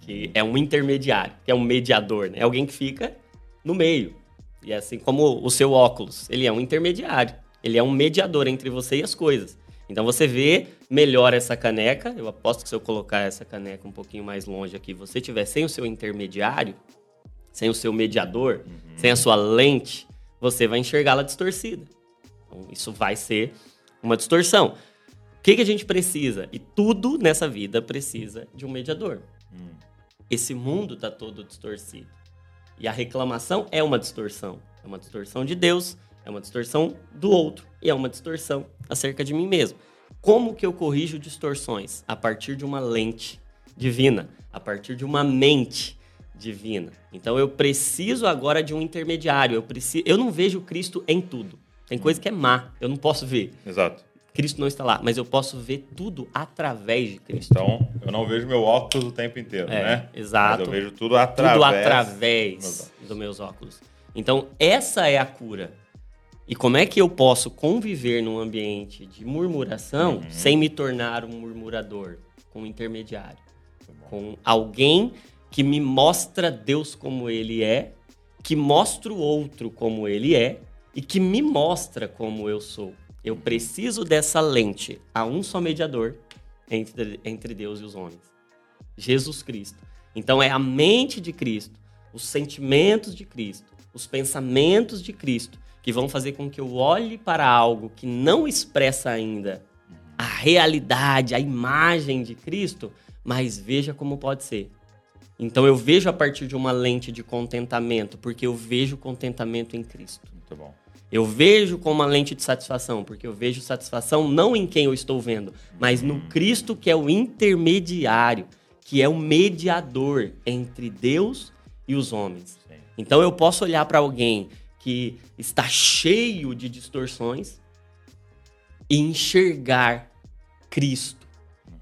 que é um intermediário, que é um mediador, né? é alguém que fica no meio. E é assim como o seu óculos, ele é um intermediário, ele é um mediador entre você e as coisas. Então você vê melhor essa caneca. Eu aposto que se eu colocar essa caneca um pouquinho mais longe aqui, você tiver sem o seu intermediário, sem o seu mediador, sem a sua lente, você vai enxergá-la distorcida. Então, isso vai ser uma distorção. O que, que a gente precisa? E tudo nessa vida precisa de um mediador. Esse mundo está todo distorcido. E a reclamação é uma distorção. É uma distorção de Deus, é uma distorção do outro e é uma distorção acerca de mim mesmo. Como que eu corrijo distorções? A partir de uma lente divina, a partir de uma mente divina. Então eu preciso agora de um intermediário. Eu preciso, eu não vejo Cristo em tudo. Tem coisa que é má, eu não posso ver. Exato. Cristo não está lá, mas eu posso ver tudo através de Cristo. Então, eu não vejo meu óculos o tempo inteiro, É, né? exato. Mas eu vejo tudo através. tudo através dos meus óculos. Então, essa é a cura. E como é que eu posso conviver num ambiente de murmuração Uhum. sem me tornar um murmurador, com um intermediário? Com alguém que me mostra Deus como ele é, que mostra o outro como ele é e que me mostra como eu sou. Eu preciso dessa lente. Há um só mediador entre, entre Deus e os homens. Jesus Cristo. Então é a mente de Cristo, os sentimentos de Cristo, os pensamentos de Cristo que vão fazer com que eu olhe para algo que não expressa ainda a realidade, a imagem de Cristo, mas veja como pode ser. Então eu vejo a partir de uma lente de contentamento, porque eu vejo contentamento em Cristo. Muito bom. Eu vejo com uma lente de satisfação, porque eu vejo satisfação não em quem eu estou vendo, mas no Cristo que é o intermediário, que é o mediador entre Deus e os homens. Então eu posso olhar para alguém que está cheio de distorções e enxergar Cristo.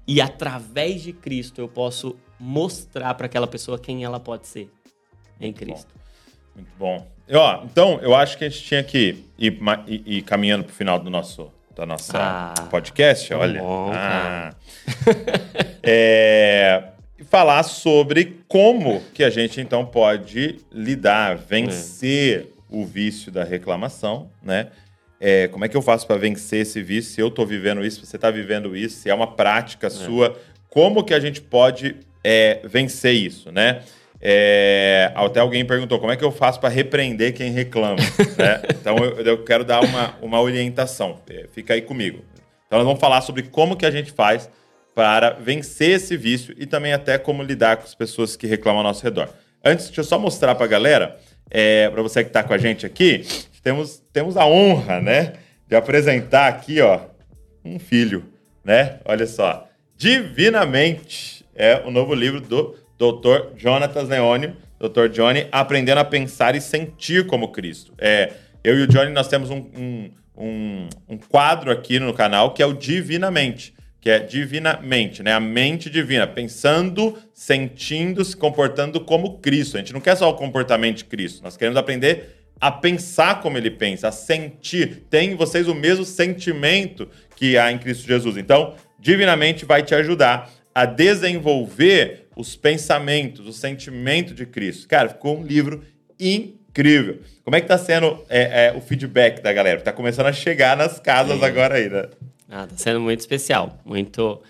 E através de Cristo eu posso mostrar para aquela pessoa quem ela pode ser em Cristo. Muito bom. Ó, então, eu acho que a gente tinha que ir, ir- ir caminhando pro final do nosso da nossa Ah, podcast, olha. bom, Ah. É, falar sobre como que a gente então pode lidar, vencer o vício da reclamação, né? É, como é que eu faço para vencer esse vício? Se eu estou vivendo isso, se você está vivendo isso, se é uma prática sua, como que a gente pode é, vencer isso, né? É, até alguém perguntou como é que eu faço para repreender quem reclama, né? Então eu, eu quero dar uma, uma orientação. É, fica aí comigo. Então nós vamos falar sobre como que a gente faz para vencer esse vício e também até como lidar com as pessoas que reclamam ao nosso redor. Antes, deixa eu só mostrar para a galera, é, para você que está com a gente aqui, temos, temos a honra, né, de apresentar aqui, ó, um filho, né? Olha só, Divinamente é o novo livro do Dr. Jonatas Leônio, Dr. Johnny, aprendendo a pensar e sentir como Cristo. É, eu e o Johnny nós temos um, um, um, um quadro aqui no canal que é o Divinamente que é divinamente, né? A mente divina, pensando, sentindo, se comportando como Cristo. A gente não quer só o comportamento de Cristo, nós queremos aprender a pensar como ele pensa, a sentir. Tem em vocês o mesmo sentimento que há em Cristo Jesus. Então, divinamente vai te ajudar a desenvolver os pensamentos, o sentimento de Cristo. Cara, ficou um livro incrível. Como é que tá sendo é, é, o feedback da galera? Tá começando a chegar nas casas agora aí, né? Ah, tá sendo muito especial. Muito,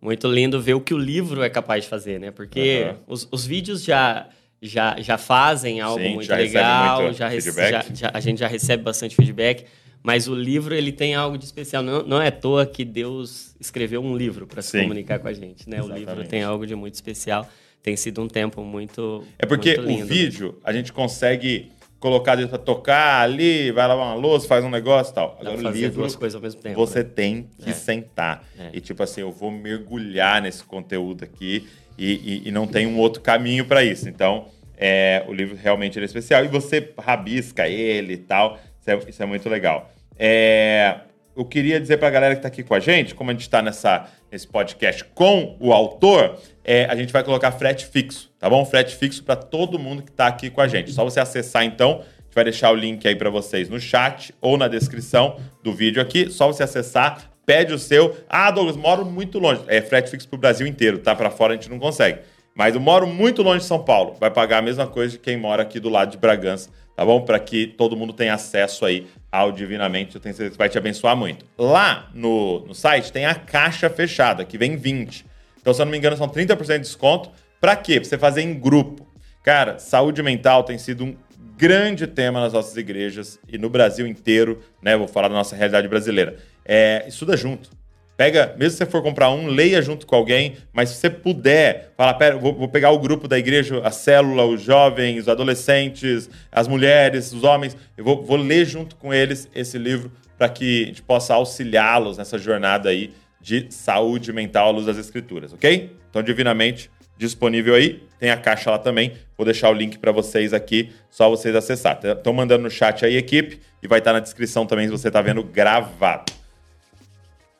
muito lindo ver o que o livro é capaz de fazer, né? Porque Aham. os, os vídeos já, já, já fazem algo Sim, muito já legal, muito já, já- já- a gente já recebe bastante feedback, mas o livro ele tem algo de especial. Não, não é à toa que Deus escreveu um livro para se Sim. comunicar com a gente, né? O livro tem algo de muito especial. Tem sido um tempo muito É porque muito lindo, o né? vídeo a gente consegue colocar Deus pra tocar ali, vai lavar uma louça, faz um negócio e tal. Agora o livro duas coisas ao mesmo tempo. você né? tem que É. sentar. É. E tipo assim, eu vou mergulhar nesse conteúdo aqui e, e- e não tem um outro caminho para isso. Então, é, o livro realmente é especial. E você rabisca ele e tal. Isso é, isso é muito legal. É, eu queria dizer pra galera que tá aqui com a gente, como a gente tá nessa, nesse podcast com o autor, é, a gente vai colocar frete fixo, tá bom? Frete fixo para todo mundo que tá aqui com a gente. Só você acessar então, a gente vai deixar o link aí para vocês no chat ou na descrição do vídeo aqui. Só você acessar, pede o seu. Ah, Douglas, moro muito longe. É frete fixo pro Brasil inteiro, tá? Para fora a gente não consegue. Mas eu moro muito longe de São Paulo. Vai pagar a mesma coisa de quem mora aqui do lado de Bragança, tá bom? Para que todo mundo tenha acesso aí ao Divinamente. Eu tenho certeza que vai te abençoar muito. Lá no, no site tem a caixa fechada, que vem 20. Então, se eu não me engano, são 30% de desconto. Pra quê? Pra você fazer em grupo. Cara, saúde mental tem sido um grande tema nas nossas igrejas e no Brasil inteiro, né? Vou falar da nossa realidade brasileira. É, estuda junto. Pega, mesmo se você for comprar um, leia junto com alguém, mas se você puder, fala, pera, vou, vou, pegar o grupo da igreja, a célula, os jovens, os adolescentes, as mulheres, os homens, eu vou, vou ler junto com eles esse livro para que a gente possa auxiliá-los nessa jornada aí de saúde mental à luz das escrituras, ok? Então, divinamente disponível aí, tem a caixa lá também, vou deixar o link para vocês aqui, só vocês acessar. Estão mandando no chat aí, equipe, e vai estar tá na descrição também se você está vendo gravado.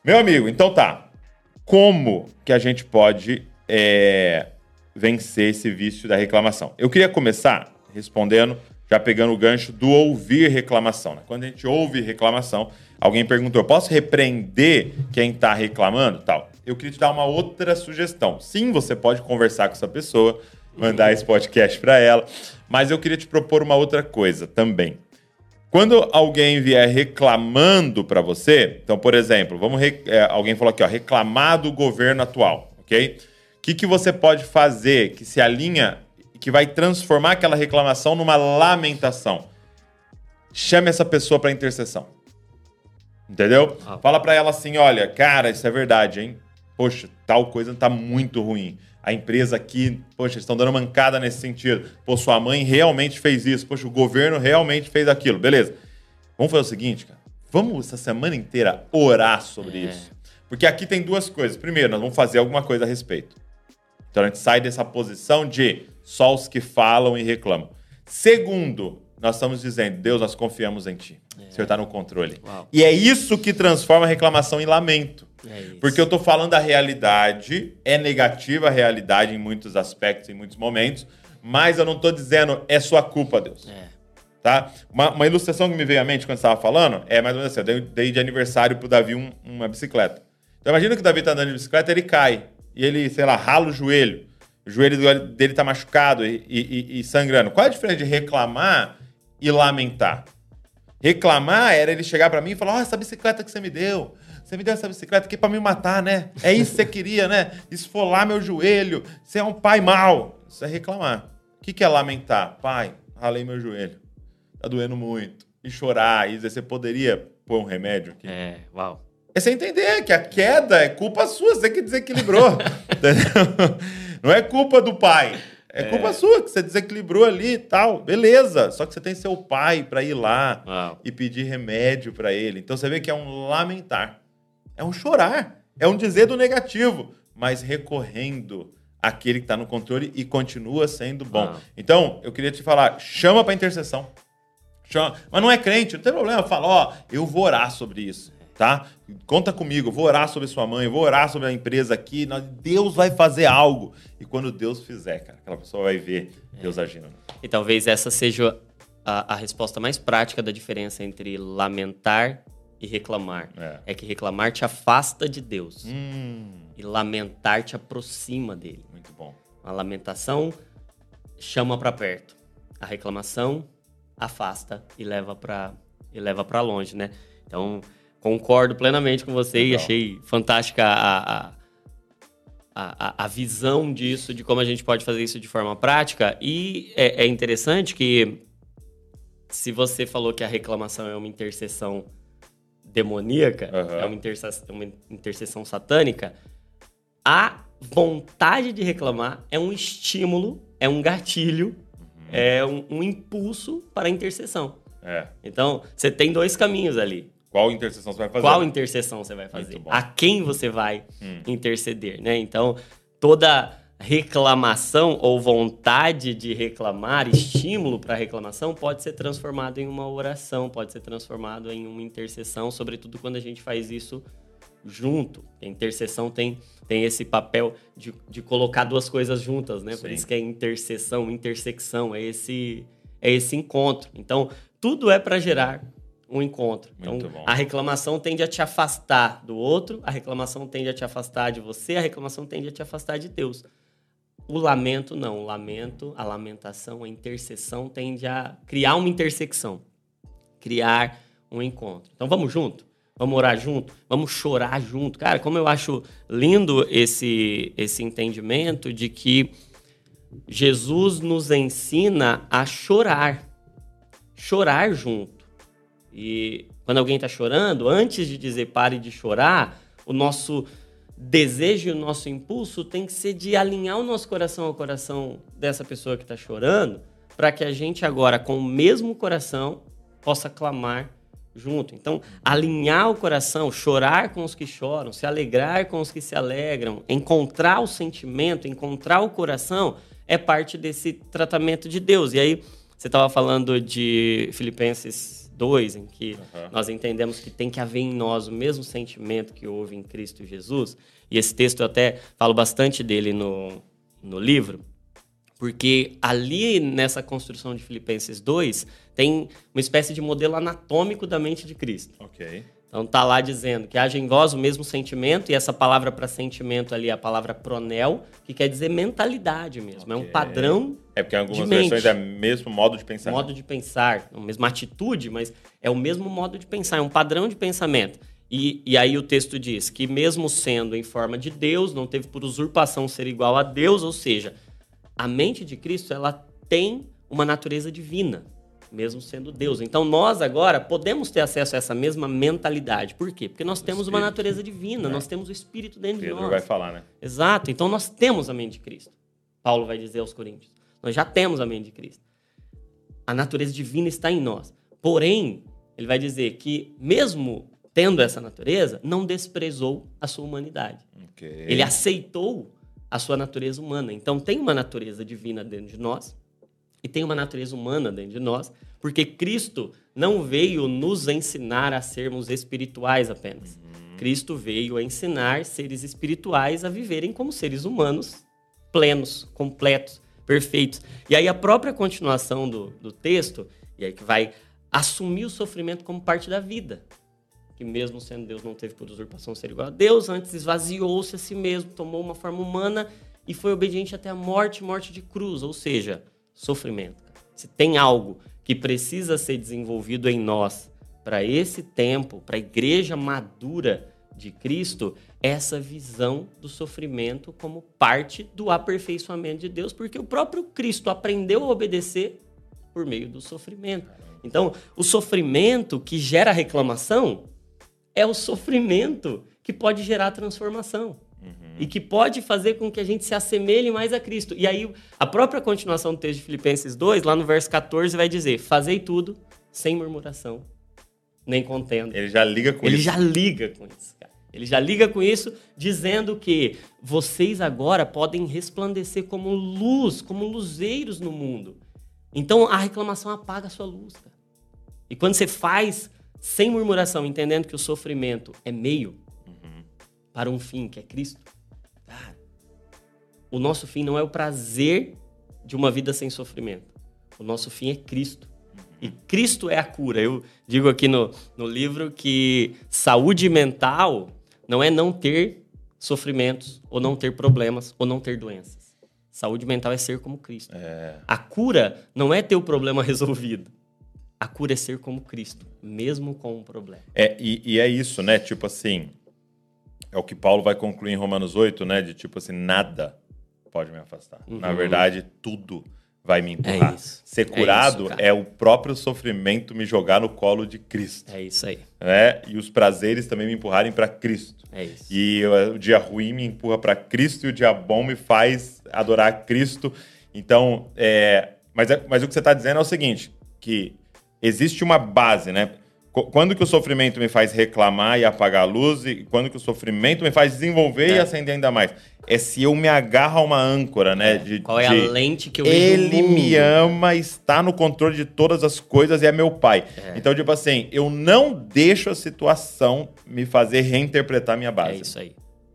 Meu amigo, então tá. Como que a gente pode é, vencer esse vício da reclamação? Eu queria começar respondendo, já pegando o gancho do ouvir reclamação. Né? Quando a gente ouve reclamação, alguém perguntou: posso repreender quem está reclamando? Tal. Eu queria te dar uma outra sugestão. Sim, você pode conversar com essa pessoa, mandar esse podcast para ela, mas eu queria te propor uma outra coisa também. Quando alguém vier reclamando para você, então, por exemplo, vamos é, alguém falou aqui, ó, reclamar do governo atual, ok? O que, que você pode fazer que se alinha, que vai transformar aquela reclamação numa lamentação? Chame essa pessoa para intercessão. Entendeu? Ah. Fala para ela assim, olha, cara, isso é verdade, hein? Poxa, tal coisa tá muito ruim a empresa aqui, poxa, estão dando mancada nesse sentido. Pô, sua mãe realmente fez isso. Poxa, o governo realmente fez aquilo. Beleza. Vamos fazer o seguinte, cara. Vamos essa semana inteira orar sobre é. isso. Porque aqui tem duas coisas. Primeiro, nós vamos fazer alguma coisa a respeito. Então a gente sai dessa posição de só os que falam e reclamam. Segundo, nós estamos dizendo, Deus, nós confiamos em Ti. É. O Senhor está no controle. Uau. E é isso que transforma a reclamação em lamento. É Porque eu estou falando da realidade, é negativa a realidade em muitos aspectos, em muitos momentos, mas eu não estou dizendo é sua culpa, Deus. É. Tá? Uma, uma, ilustração que me veio à mente quando você estava falando é mais ou menos assim: eu dei, dei de aniversário pro Davi um, uma bicicleta. Então imagina que o Davi está andando de bicicleta, ele cai e ele, sei lá, rala o joelho. O joelho dele está machucado e, e, e sangrando. Qual é a diferença de reclamar e lamentar? Reclamar era ele chegar para mim e falar: oh, essa bicicleta que você me deu, você me deu essa bicicleta aqui para me matar, né? É isso que você queria, né? Esfolar meu joelho. Você é um pai mau. Isso é reclamar. O que, que é lamentar? Pai, ralei meu joelho. Tá doendo muito. E chorar. E dizer, você poderia pôr um remédio aqui? É, uau. É você entender que a queda é culpa sua, você que desequilibrou. Não é culpa do pai. É, é, culpa sua que você desequilibrou ali e tal. Beleza. Só que você tem seu pai para ir lá Uau. e pedir remédio para ele. Então você vê que é um lamentar. É um chorar, é um dizer do negativo, mas recorrendo àquele que está no controle e continua sendo bom. Ah. Então, eu queria te falar, chama para intercessão. Chama. Mas não é crente, não tem problema. Fala, ó, eu vou orar sobre isso, tá? Conta comigo, vou orar sobre sua mãe, vou orar sobre a empresa aqui. Deus vai fazer algo. E quando Deus fizer, cara, aquela pessoa vai ver Deus é. agindo. E talvez essa seja a, a resposta mais prática da diferença entre lamentar e reclamar. É. é. que reclamar te afasta de Deus. Hum. E lamentar te aproxima dele. Muito bom. A lamentação chama para perto. A reclamação afasta e leva para e leva para longe, né? Então, concordo plenamente com você Legal. e achei fantástica a, a, a, a, visão disso, de como a gente pode fazer isso de forma prática. E é, é interessante que, se você falou que a reclamação é uma intercessão demoníaca, uhum. é uma interseção, uma intercessão satânica, a vontade de reclamar é um estímulo, é um gatilho, uhum. é um, um, impulso para a intercessão. É. Então, você tem dois caminhos ali. Qual intercessão você vai fazer? Qual intercessão você vai fazer? A quem você vai hum. interceder, né? Então, toda reclamação ou vontade de reclamar, estímulo para reclamação, pode ser transformado em uma oração, pode ser transformado em uma intercessão, sobretudo quando a gente faz isso junto. A intercessão tem, tem esse papel de, de colocar duas coisas juntas, né? Sim. Por isso que é intercessão, intersecção, é esse, é esse encontro. Então, tudo é para gerar um encontro. Então, a reclamação tende a te afastar do outro, a reclamação tende a te afastar de você, a reclamação tende a te afastar de Deus. O lamento não, o lamento, a lamentação, a intercessão tende a criar uma intersecção, criar um encontro. Então vamos junto? Vamos orar junto? Vamos chorar junto? Cara, como eu acho lindo esse, esse entendimento de que Jesus nos ensina a chorar. Chorar junto. E quando alguém está chorando, antes de dizer pare de chorar, o nosso desejo e o nosso impulso tem que ser de alinhar o nosso coração ao coração dessa pessoa que está chorando, para que a gente agora, com o mesmo coração, possa clamar junto. Então, alinhar o coração, chorar com os que choram, se alegrar com os que se alegram, encontrar o sentimento, encontrar o coração, é parte desse tratamento de Deus. E aí, você estava falando de Filipenses 2, em que uhum. nós entendemos que tem que haver em nós o mesmo sentimento que houve em Cristo Jesus. E esse texto eu até falo bastante dele no, no livro, porque ali nessa construção de Filipenses 2 tem uma espécie de modelo anatômico da mente de Cristo. Ok. Então tá lá dizendo que haja em vós o mesmo sentimento, e essa palavra para sentimento ali é a palavra pronel, que quer dizer mentalidade mesmo. Okay. É um padrão. É porque em algumas versões é o mesmo modo de pensar. Modo de pensar, a mesma atitude, mas é o mesmo modo de pensar, é um padrão de pensamento. E, e aí o texto diz que, mesmo sendo em forma de Deus, não teve por usurpação ser igual a Deus, ou seja, a mente de Cristo ela tem uma natureza divina mesmo sendo Deus. Então nós agora podemos ter acesso a essa mesma mentalidade. Por quê? Porque nós o temos espírito. uma natureza divina, é. nós temos o Espírito dentro Pedro de nós. vai falar, né? Exato. Então nós temos a mente de Cristo. Paulo vai dizer aos Coríntios. Nós já temos a mente de Cristo. A natureza divina está em nós. Porém, ele vai dizer que mesmo tendo essa natureza, não desprezou a sua humanidade. Okay. Ele aceitou a sua natureza humana. Então tem uma natureza divina dentro de nós e tem uma natureza humana dentro de nós, porque Cristo não veio nos ensinar a sermos espirituais apenas. Uhum. Cristo veio a ensinar seres espirituais a viverem como seres humanos plenos, completos, perfeitos. E aí a própria continuação do, do texto, e aí que vai assumir o sofrimento como parte da vida. Que mesmo sendo Deus não teve por usurpação ser igual a Deus, antes esvaziou-se a si mesmo, tomou uma forma humana e foi obediente até a morte, morte de cruz, ou seja, sofrimento. Se tem algo que precisa ser desenvolvido em nós para esse tempo, para a igreja madura de Cristo, essa visão do sofrimento como parte do aperfeiçoamento de Deus, porque o próprio Cristo aprendeu a obedecer por meio do sofrimento. Então, o sofrimento que gera reclamação é o sofrimento que pode gerar transformação. Uhum. E que pode fazer com que a gente se assemelhe mais a Cristo. E aí, a própria continuação do texto de Filipenses 2, lá no verso 14, vai dizer: Fazei tudo sem murmuração, nem contenda. Ele já liga com Ele isso. Ele já liga com isso, cara. Ele já liga com isso, dizendo que vocês agora podem resplandecer como luz, como luzeiros no mundo. Então a reclamação apaga a sua luz, cara. E quando você faz sem murmuração, entendendo que o sofrimento é meio, para um fim, que é Cristo. Cara, o nosso fim não é o prazer de uma vida sem sofrimento. O nosso fim é Cristo. E Cristo é a cura. Eu digo aqui no, no livro que saúde mental não é não ter sofrimentos, ou não ter problemas, ou não ter doenças. Saúde mental é ser como Cristo. É. A cura não é ter o problema resolvido. A cura é ser como Cristo, mesmo com um problema. É, e, e é isso, né? Tipo assim, é o que Paulo vai concluir em Romanos 8, né? De tipo assim, nada pode me afastar. Uhum. Na verdade, tudo vai me empurrar. É isso. Ser curado é, isso, é, o próprio sofrimento me jogar no colo de Cristo. É isso aí. Né? E os prazeres também me empurrarem para Cristo. É isso. E o dia ruim me empurra para Cristo e o dia bom me faz adorar Cristo. Então, é... mas, é, mas o que você está dizendo é o seguinte, que existe uma base, né? Quando que o sofrimento me faz reclamar e apagar a luz e quando que o sofrimento me faz desenvolver é. e acender ainda mais? É se eu me agarro a uma âncora, né? É. De, Qual é de, a lente que eu Ele me ama, está no controle de todas as coisas e é meu pai. É. Então, tipo assim, eu não deixo a situação me fazer reinterpretar minha base. É isso aí.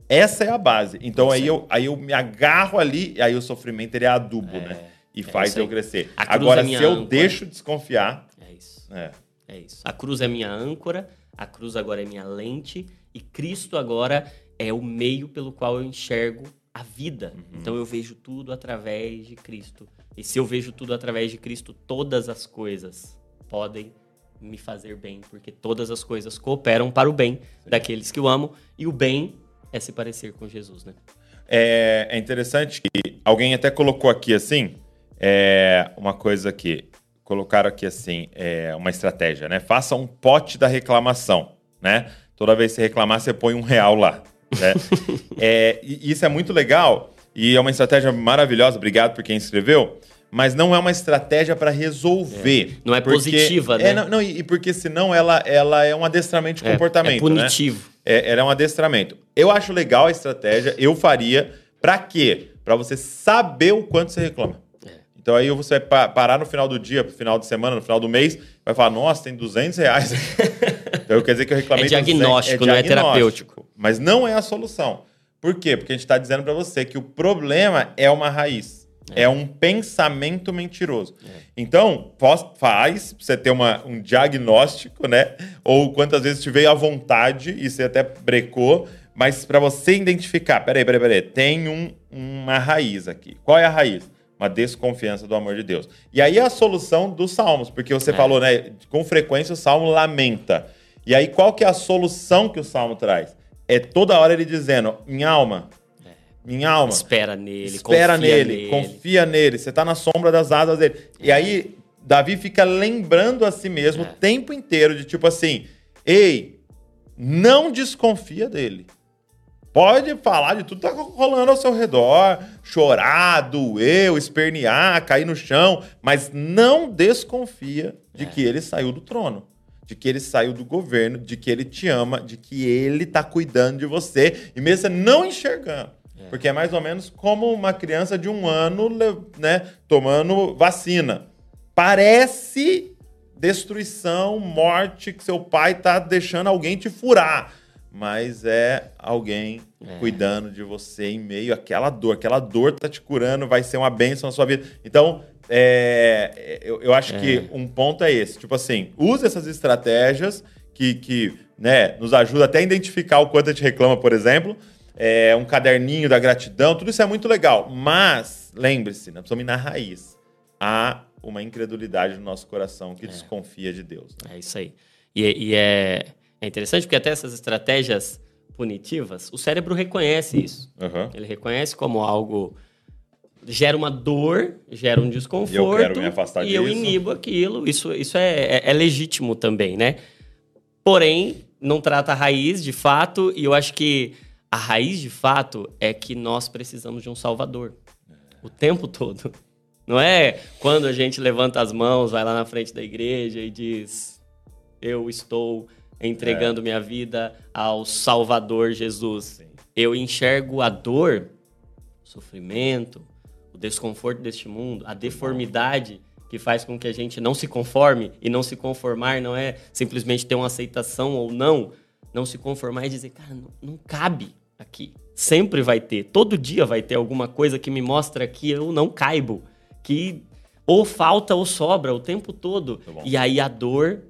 Essa é a base. Então aí, eu, aí eu me agarro ali e aí o sofrimento ele é adubo, é. né? E faz eu crescer. Agora, é se eu deixo desconfiar... É isso. É. É isso. A cruz é minha âncora, a cruz agora é minha lente e Cristo agora é o meio pelo qual eu enxergo a vida. Uhum. Então eu vejo tudo através de Cristo. E se eu vejo tudo através de Cristo, todas as coisas podem me fazer bem, porque todas as coisas cooperam para o bem daqueles que o amam, e o bem é se parecer com Jesus, né? É, é interessante que alguém até colocou aqui assim, é, uma coisa que colocaram aqui assim, é, uma estratégia, né? Faça um pote da reclamação, né? Toda vez que você reclamar, você põe um real lá. Né? é, e isso é muito legal e é uma estratégia maravilhosa. Obrigado por quem escreveu. Mas não é uma estratégia para resolver. É. Não é porque, positiva, é, né? não, não, e porque senão ela, ela é um adestramento de É, comportamento. é punitivo. Né? É, ela é um adestramento. Eu acho legal a estratégia, eu faria. Pra quê? Pra você saber o quanto você reclama. É. Então aí você vai pa- parar no final do dia, pro final de semana, no final do mês, vai falar, nossa, tem 200 reais. então quer dizer que eu reclamei É 200. diagnóstico, não é terapêutico. Mas não é a solução. Por quê? Porque a gente está dizendo para você que o problema é uma raiz. É, um pensamento mentiroso. Então, pos- faz você ter uma, um diagnóstico, né? Ou quantas vezes te veio à vontade e você até brecou, mas para você identificar, peraí, peraí, peraí, tem um- uma raiz aqui. Qual é a raiz? Uma desconfiança do amor de Deus. E aí é a solução dos salmos, porque você É. falou, né? Com frequência o salmo lamenta. E aí qual que é a solução que o salmo traz? É toda hora ele dizendo, minha alma, minha alma, Espera nele, espera confia nele, confia nele, você tá na sombra das asas dele. E aí, Davi fica lembrando a si mesmo É. o tempo inteiro de tipo assim: ei, não desconfia dele. Pode falar de tudo que tá rolando ao seu redor, chorar, doer, espernear, cair no chão, mas não desconfia de que ele saiu do trono, de que ele saiu do governo, de que ele te ama, de que ele tá cuidando de você, e mesmo você não enxergando. Porque é mais ou menos como uma criança de um ano, né, tomando vacina. Parece destruição, morte, que seu pai tá deixando alguém te furar. Mas é alguém É. cuidando de você em meio àquela dor. Aquela dor tá te curando, vai ser uma bênção na sua vida. Então, é, eu, eu acho que um ponto é esse. Tipo assim, use essas estratégias que, que né, nos ajuda até a identificar o quanto a gente reclama, por exemplo. É, um caderninho da gratidão, tudo isso é muito legal. Mas, lembre-se, nós precisamos ir na raiz. Há uma incredulidade no nosso coração que desconfia de Deus. É isso aí. E, e é, é interessante porque até essas estratégias punitivas, o cérebro reconhece isso. Aham. Ele reconhece como algo gera uma dor, gera um desconforto. quero me afastar e eu disso. inibo aquilo. Isso, isso é, é- é legítimo também, né? Porém, não trata a raiz de fato, e eu acho que a raiz de fato é que nós precisamos de um salvador. O tempo todo. Não é quando a gente levanta as mãos, vai lá na frente da igreja e diz: Eu estou entregando minha vida ao Salvador Jesus. Eu enxergo a dor, o sofrimento, o desconforto deste mundo, a deformidade que faz com que a gente não se conforme e não se conformar não é simplesmente ter uma aceitação ou não, não se conformar e dizer, cara, não, não cabe aqui. Sempre vai ter, todo dia vai ter alguma coisa que me mostra que eu não caibo, que ou falta ou sobra o tempo todo. E aí a dor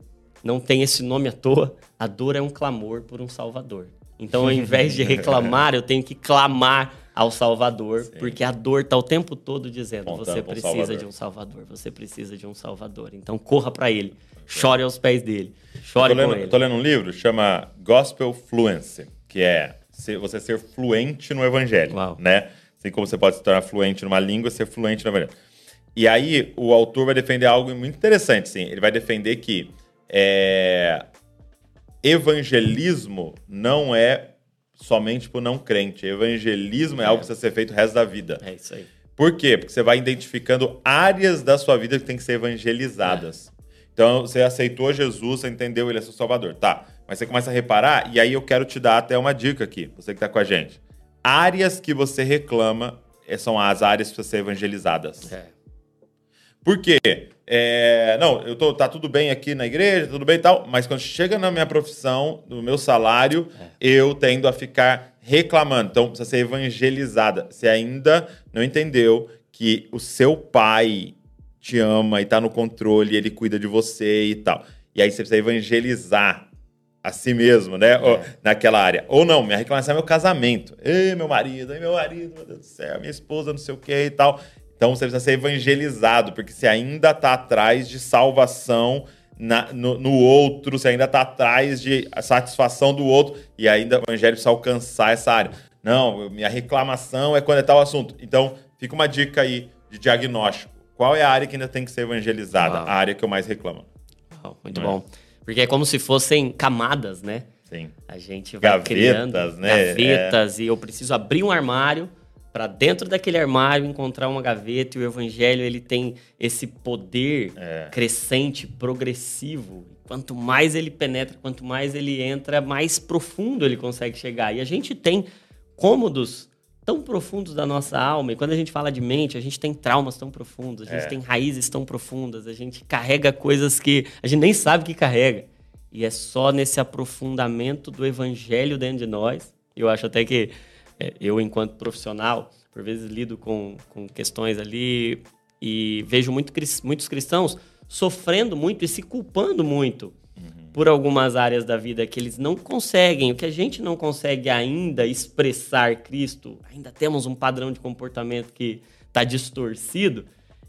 não tem esse nome à toa, a dor é um clamor por um salvador. Então, ao invés de reclamar, eu tenho que clamar ao Salvador, porque a dor está o tempo todo dizendo: você precisa Salvador. de um Salvador, você precisa de um Salvador. Então, corra para ele, chore aos pés dele, chore lendo, com ele. tô lendo um livro, chama Gospel Fluency, que é você ser fluente no evangelho, Uau. né? Assim como você pode se tornar fluente numa língua, ser fluente no evangelho. E aí, o autor vai defender algo muito interessante, sim. Ele vai defender que é, evangelismo não é somente para o não crente. Evangelismo é, algo que precisa ser feito o resto da vida. É isso aí. Por quê? Porque você vai identificando áreas da sua vida que tem que ser evangelizadas. Então, você aceitou Jesus, você entendeu ele é seu salvador. Tá, mas você começa a reparar, e aí eu quero te dar até uma dica aqui, você que tá com a gente. Áreas que você reclama eh, são as áreas que precisam ser evangelizadas. É. Por quê? É, não, eu tô, tá tudo bem aqui na igreja, tudo bem e tal, mas quando chega na minha profissão, no meu salário, eu tendo a ficar reclamando. Então, precisa ser evangelizada. Você ainda não entendeu que o seu pai te ama e tá no controle, ele cuida de você e tal. E aí você precisa evangelizar a si mesmo, né? Ou- naquela área. Ou não, minha reclamação é meu casamento. Ei, meu marido, ei, meu marido, meu Deus do céu, minha esposa, não sei o que e tal. Então você precisa ser evangelizado, porque você ainda tá atrás de salvação na- no, no outro, você ainda tá atrás de satisfação do outro, e ainda o evangelho precisa alcançar essa área. Não, minha reclamação é quando é tal assunto. Então, fica uma dica aí de diagnóstico. Qual é a área que ainda tem que ser evangelizada? Uau. A área que eu mais reclamo. Uau, muito É. bom. Porque é como se fossem camadas, né? Sim. A gente vai gavetas, criando né? gavetas é. e eu preciso abrir um armário para dentro daquele armário encontrar uma gaveta e o evangelho ele tem esse poder é. crescente, progressivo. Quanto mais ele penetra, quanto mais ele entra, mais profundo ele consegue chegar. E a gente tem cômodos tão profundos da nossa alma. E quando a gente fala de mente, a gente tem traumas tão profundos, a gente é. tem raízes tão profundas, a gente carrega coisas que a gente nem sabe que carrega. E é só nesse aprofundamento do evangelho dentro de nós. Eu acho até que é, eu, enquanto profissional, por vezes lido com, com questões ali e vejo muito, muitos cristãos sofrendo muito e se culpando muito uhum. por algumas áreas da vida que eles não conseguem, o que a gente não consegue ainda expressar Cristo, ainda temos um padrão de comportamento que está distorcido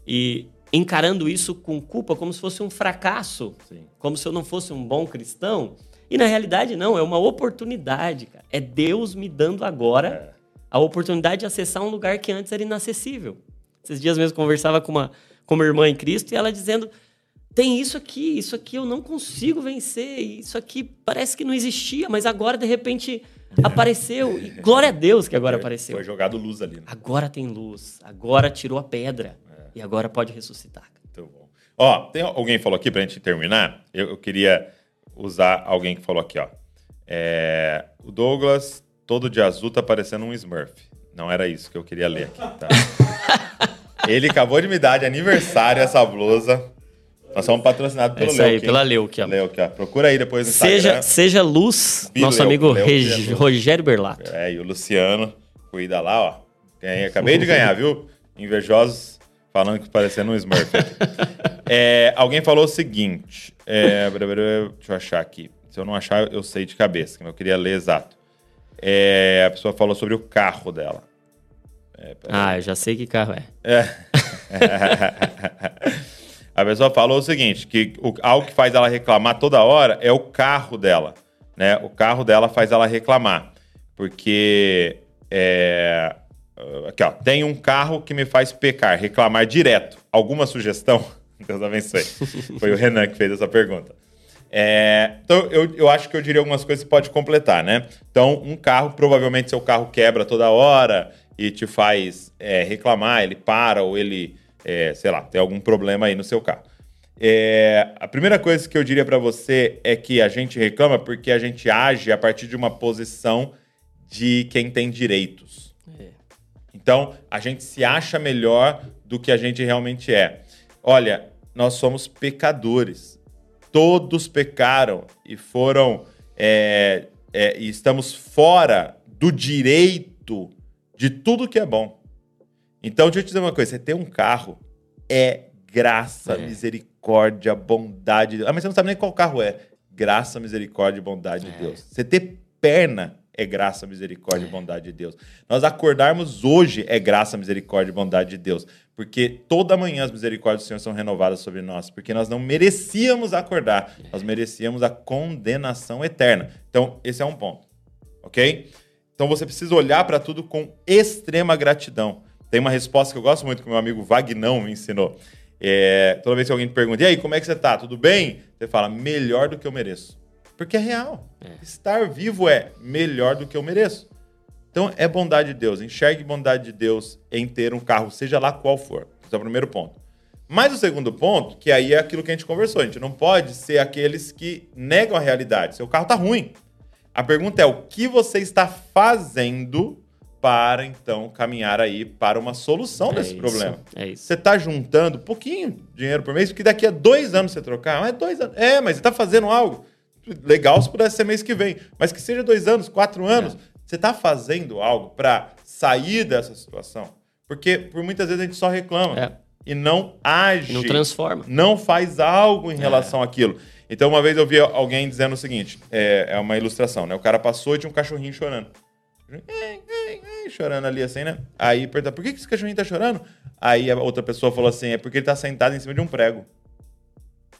e encarando isso com culpa como se fosse um fracasso, Sim. como se eu não fosse um bom cristão. E na realidade, não, é uma oportunidade, cara. É Deus me dando agora é. a oportunidade de acessar um lugar que antes era inacessível. Esses dias mesmo conversava com uma, com uma irmã em Cristo e ela dizendo: tem isso aqui, isso aqui eu não consigo vencer, isso aqui parece que não existia, mas agora de repente apareceu. E glória a Deus que agora apareceu. Foi jogado luz ali. Né? Agora tem luz, agora tirou a pedra. E agora pode ressuscitar. Muito bom. Ó, tem alguém falou aqui pra gente terminar. Eu, eu queria usar alguém que falou aqui, ó. É, o Douglas, todo de azul, tá parecendo um Smurf. Não era isso que eu queria ler aqui, tá? Ele acabou de me dar de aniversário essa blusa. Nós somos patrocinados pelo Leuque. aí, pela Leuque, ó. Leuque, ó. Procura aí depois no seja, Instagram. Seja Luz, nosso amigo Reg... Rogério Berlato. É, e o Luciano, cuida lá, ó. Ganhei, acabei de ganhar, viu? Invejosos Falando que parecendo um Smurf. é, alguém falou o seguinte. É, deixa eu achar aqui. Se eu não achar, eu sei de cabeça, eu queria ler exato. É, a pessoa falou sobre o carro dela. É, ah, eu já sei que carro é. é. a pessoa falou o seguinte: que o, algo que faz ela reclamar toda hora é o carro dela. Né? O carro dela faz ela reclamar. Porque é, aqui, ó. Tem um carro que me faz pecar, reclamar direto. Alguma sugestão? Deus abençoe. Foi o Renan que fez essa pergunta. É, então, eu, eu acho que eu diria algumas coisas que pode completar, né? Então, um carro, provavelmente seu carro quebra toda hora e te faz é, reclamar, ele para ou ele, é, sei lá, tem algum problema aí no seu carro. É, a primeira coisa que eu diria para você é que a gente reclama porque a gente age a partir de uma posição de quem tem direitos. Então, a gente se acha melhor do que a gente realmente é. Olha, nós somos pecadores. Todos pecaram e foram. É, é, e estamos fora do direito de tudo que é bom. Então, deixa eu te dizer uma coisa: você tem um carro, é graça, é. misericórdia, bondade. Ah, mas você não sabe nem qual carro é. Graça, misericórdia e bondade de é. Deus. Você ter perna é graça, misericórdia e bondade de Deus. Nós acordarmos hoje é graça, misericórdia e bondade de Deus. Porque toda manhã as misericórdias do Senhor são renovadas sobre nós. Porque nós não merecíamos acordar, nós merecíamos a condenação eterna. Então, esse é um ponto. Ok? Então você precisa olhar para tudo com extrema gratidão. Tem uma resposta que eu gosto muito que meu amigo Vagnão me ensinou. É, toda vez que alguém te pergunta, e aí, como é que você tá? Tudo bem? Você fala, melhor do que eu mereço. Porque é real. É. Estar vivo é melhor do que eu mereço. Então é bondade de Deus. Enxergue bondade de Deus em ter um carro, seja lá qual for. Esse é o primeiro ponto. Mas o segundo ponto, que aí é aquilo que a gente conversou, a gente não pode ser aqueles que negam a realidade. Seu carro está ruim. A pergunta é o que você está fazendo para então caminhar aí para uma solução é desse isso, problema. É isso. Você está juntando pouquinho dinheiro por mês, porque daqui a dois anos você trocar, mas dois anos. É, mas você está fazendo algo legal se pudesse ser mês que vem, mas que seja dois anos, quatro anos. É. Você está fazendo algo para sair dessa situação? Porque por muitas vezes a gente só reclama é. e não age. Não transforma. Não faz algo em relação é. àquilo. Então, uma vez eu vi alguém dizendo o seguinte: é, é uma ilustração, né? O cara passou e tinha um cachorrinho chorando. Chorando ali assim, né? Aí pergunta, por que esse cachorrinho tá chorando? Aí a outra pessoa falou assim: é porque ele tá sentado em cima de um prego.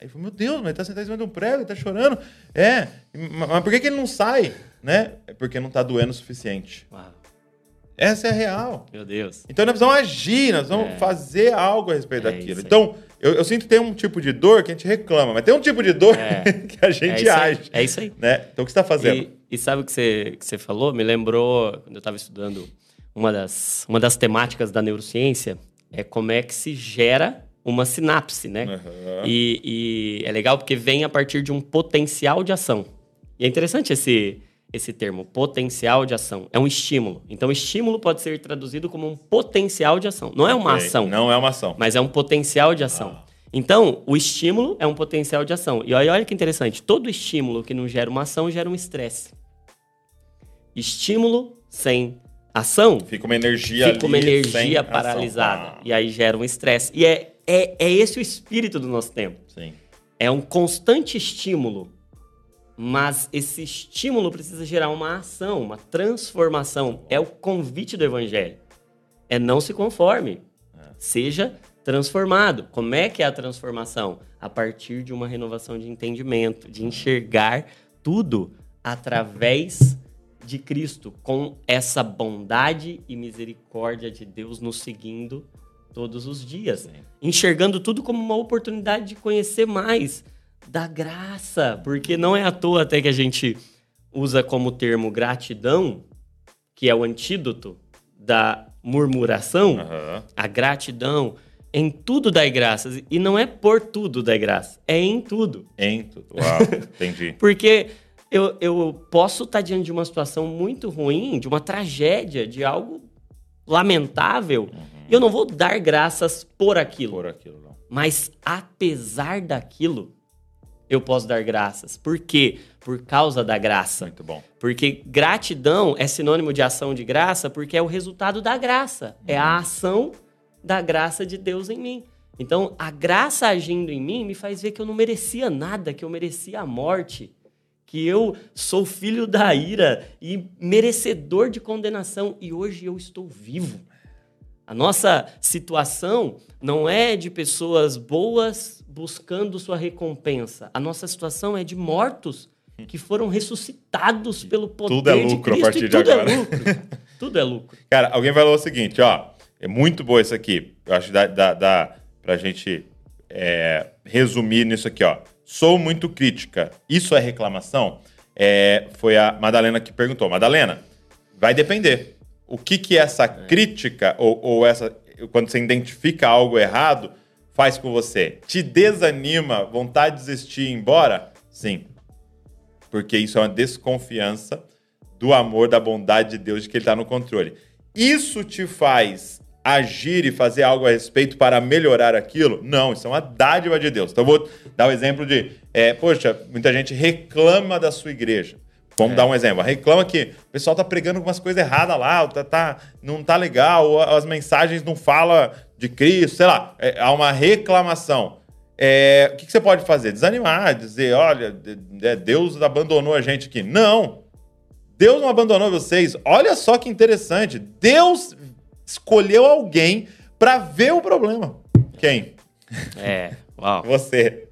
Aí falou, meu Deus, mas ele tá sentado em cima de um prego, ele tá chorando. É, mas por que, que ele não sai? Né? É porque não tá doendo o suficiente. Uau. Essa é a real. Meu Deus. Então nós precisamos agir, nós vamos é. fazer algo a respeito é daquilo. Então, Eu, eu, sinto que tem um tipo de dor que a gente reclama, mas tem um tipo de dor é, que a gente é age. É isso aí. Né? Então, o que você está fazendo? E, e, sabe o que você, que você falou? Me lembrou, quando eu estava estudando uma das, uma das temáticas da neurociência, é como é que se gera uma sinapse, né? Uhum. E, e é legal porque vem a partir de um potencial de ação. E é interessante esse, esse termo, potencial de ação. É um estímulo. Então, estímulo pode ser traduzido como um potencial de ação. Não é uma okay. ação. Não é uma ação. Mas é um potencial de ação. Ah. Então, o estímulo é um potencial de ação. E olha, olha que interessante. Todo estímulo que não gera uma ação gera um estresse. Estímulo sem ação. Fica uma energia Fica uma energia paralisada. Ah. E aí gera um estresse. E é, é, é esse o espírito do nosso tempo. Sim. É um constante estímulo mas esse estímulo precisa gerar uma ação, uma transformação. É o convite do evangelho. É não se conforme. Seja transformado. Como é que é a transformação? A partir de uma renovação de entendimento, de enxergar tudo através de Cristo, com essa bondade e misericórdia de Deus nos seguindo todos os dias, enxergando tudo como uma oportunidade de conhecer mais, da graça, porque não é à toa até que a gente usa como termo gratidão, que é o antídoto da murmuração, uhum. a gratidão. Em tudo dai graças. E não é por tudo dai graça, é em tudo. Em tudo. Uau, entendi. Porque eu, eu posso estar diante de uma situação muito ruim, de uma tragédia, de algo lamentável, uhum. Eu não vou dar graças por aquilo. Por aquilo, não. Mas apesar daquilo, eu posso dar graças. Por quê? Por causa da graça. Muito bom. Porque gratidão é sinônimo de ação de graça, porque é o resultado da graça. É a ação da graça de Deus em mim. Então, a graça agindo em mim me faz ver que eu não merecia nada, que eu merecia a morte, que eu sou filho da ira e merecedor de condenação, e hoje eu estou vivo. A nossa situação não é de pessoas boas buscando sua recompensa. A nossa situação é de mortos que foram ressuscitados pelo poder tudo é lucro de Cristo, a partir de tudo é agora. É lucro. tudo é lucro. Cara, alguém falou o seguinte, ó, é muito boa isso aqui. Eu acho que dá, dá, dá pra gente é, resumir nisso aqui, ó. Sou muito crítica. Isso é reclamação? É, foi a Madalena que perguntou. Madalena, vai depender o que, que essa crítica ou, ou essa quando você identifica algo errado faz com você? Te desanima, vontade de desistir e ir embora? Sim. Porque isso é uma desconfiança do amor, da bondade de Deus, de que Ele está no controle. Isso te faz agir e fazer algo a respeito para melhorar aquilo? Não, isso é uma dádiva de Deus. Então, eu vou dar o um exemplo de, é, poxa, muita gente reclama da sua igreja. Vamos é. dar um exemplo. Reclama que o pessoal tá pregando algumas coisas erradas lá, tá, tá, não tá legal, as mensagens não falam de Cristo, sei lá. É, há uma reclamação. É, o que, que, você pode fazer? Desanimar, dizer, olha, Deus abandonou a gente aqui. Não! Deus não abandonou vocês. Olha só que interessante. Deus escolheu alguém para ver o problema. Quem? É, uau. Você.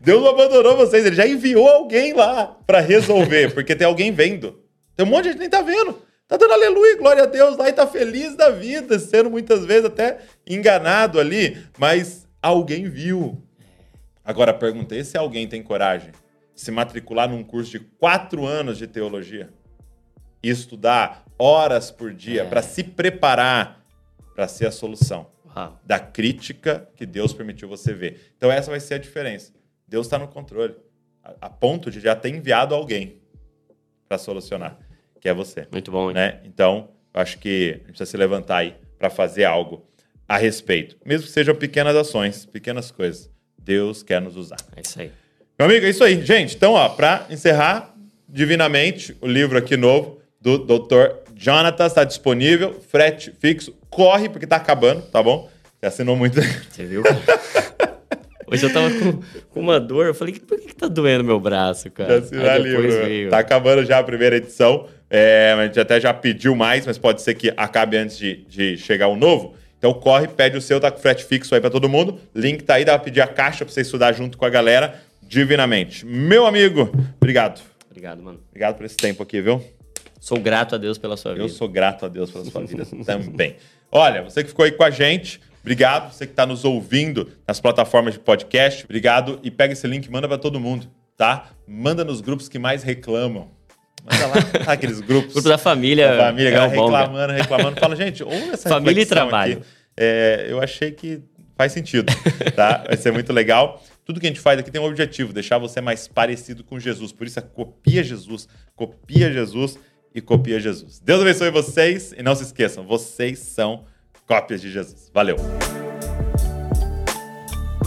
Deus não abandonou vocês, ele já enviou alguém lá para resolver, porque tem alguém vendo. Tem um monte de gente que nem tá vendo. Tá dando aleluia, glória a Deus lá e tá feliz da vida, sendo muitas vezes até enganado ali, mas alguém viu. Agora perguntei se alguém tem coragem de se matricular num curso de quatro anos de teologia e estudar horas por dia é. para se preparar para ser a solução Uau. da crítica que Deus permitiu você ver. Então essa vai ser a diferença. Deus está no controle. A, a, ponto de já ter enviado alguém para solucionar, que é você. Muito bom, hein? Né? Então, acho que a gente precisa se levantar aí para fazer algo a respeito. Mesmo que sejam pequenas ações, pequenas coisas. Deus quer nos usar. É isso aí. Meu amigo, é isso aí. Gente, então, ó, para encerrar, Divinamente, o livro aqui novo do Dr. Jonathan está disponível, frete fixo. Corre, porque está acabando, tá bom? Você assinou muito. Você viu? Hoje eu tava com, com, uma dor, eu falei, por que, que tá doendo meu braço, cara? Já livro. Veio. Tá acabando já a primeira edição. É, a gente até já pediu mais, mas pode ser que acabe antes de, de chegar o novo. Então corre, pede o seu, tá com frete fixo aí para todo mundo. Link tá aí, dá pra pedir a caixa pra você estudar junto com a galera, divinamente. Meu amigo, obrigado. Obrigado, mano. Obrigado por esse tempo aqui, viu? Sou grato a Deus pela sua vida. Eu sou grato a Deus pela sua vida também. Olha, você que ficou aí com a gente, Obrigado, você que está nos ouvindo nas plataformas de podcast. Obrigado e pega esse link, manda para todo mundo, tá? Manda nos grupos que mais reclamam. Manda lá, tá, aqueles grupos. Grupo da família. Da família, galera reclamando, reclamando. Fala, gente, ouve essa Família e trabalho. É, eu achei que faz sentido, tá? Vai ser muito legal. Tudo que a gente faz aqui tem um objetivo, deixar você mais parecido com Jesus. Por isso é copia Jesus, copia Jesus e copia Jesus. Deus abençoe vocês e não se esqueçam, vocês são cópias de Jesus. Valeu.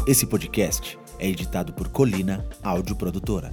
Esse podcast é editado por Colina Áudio Produtora.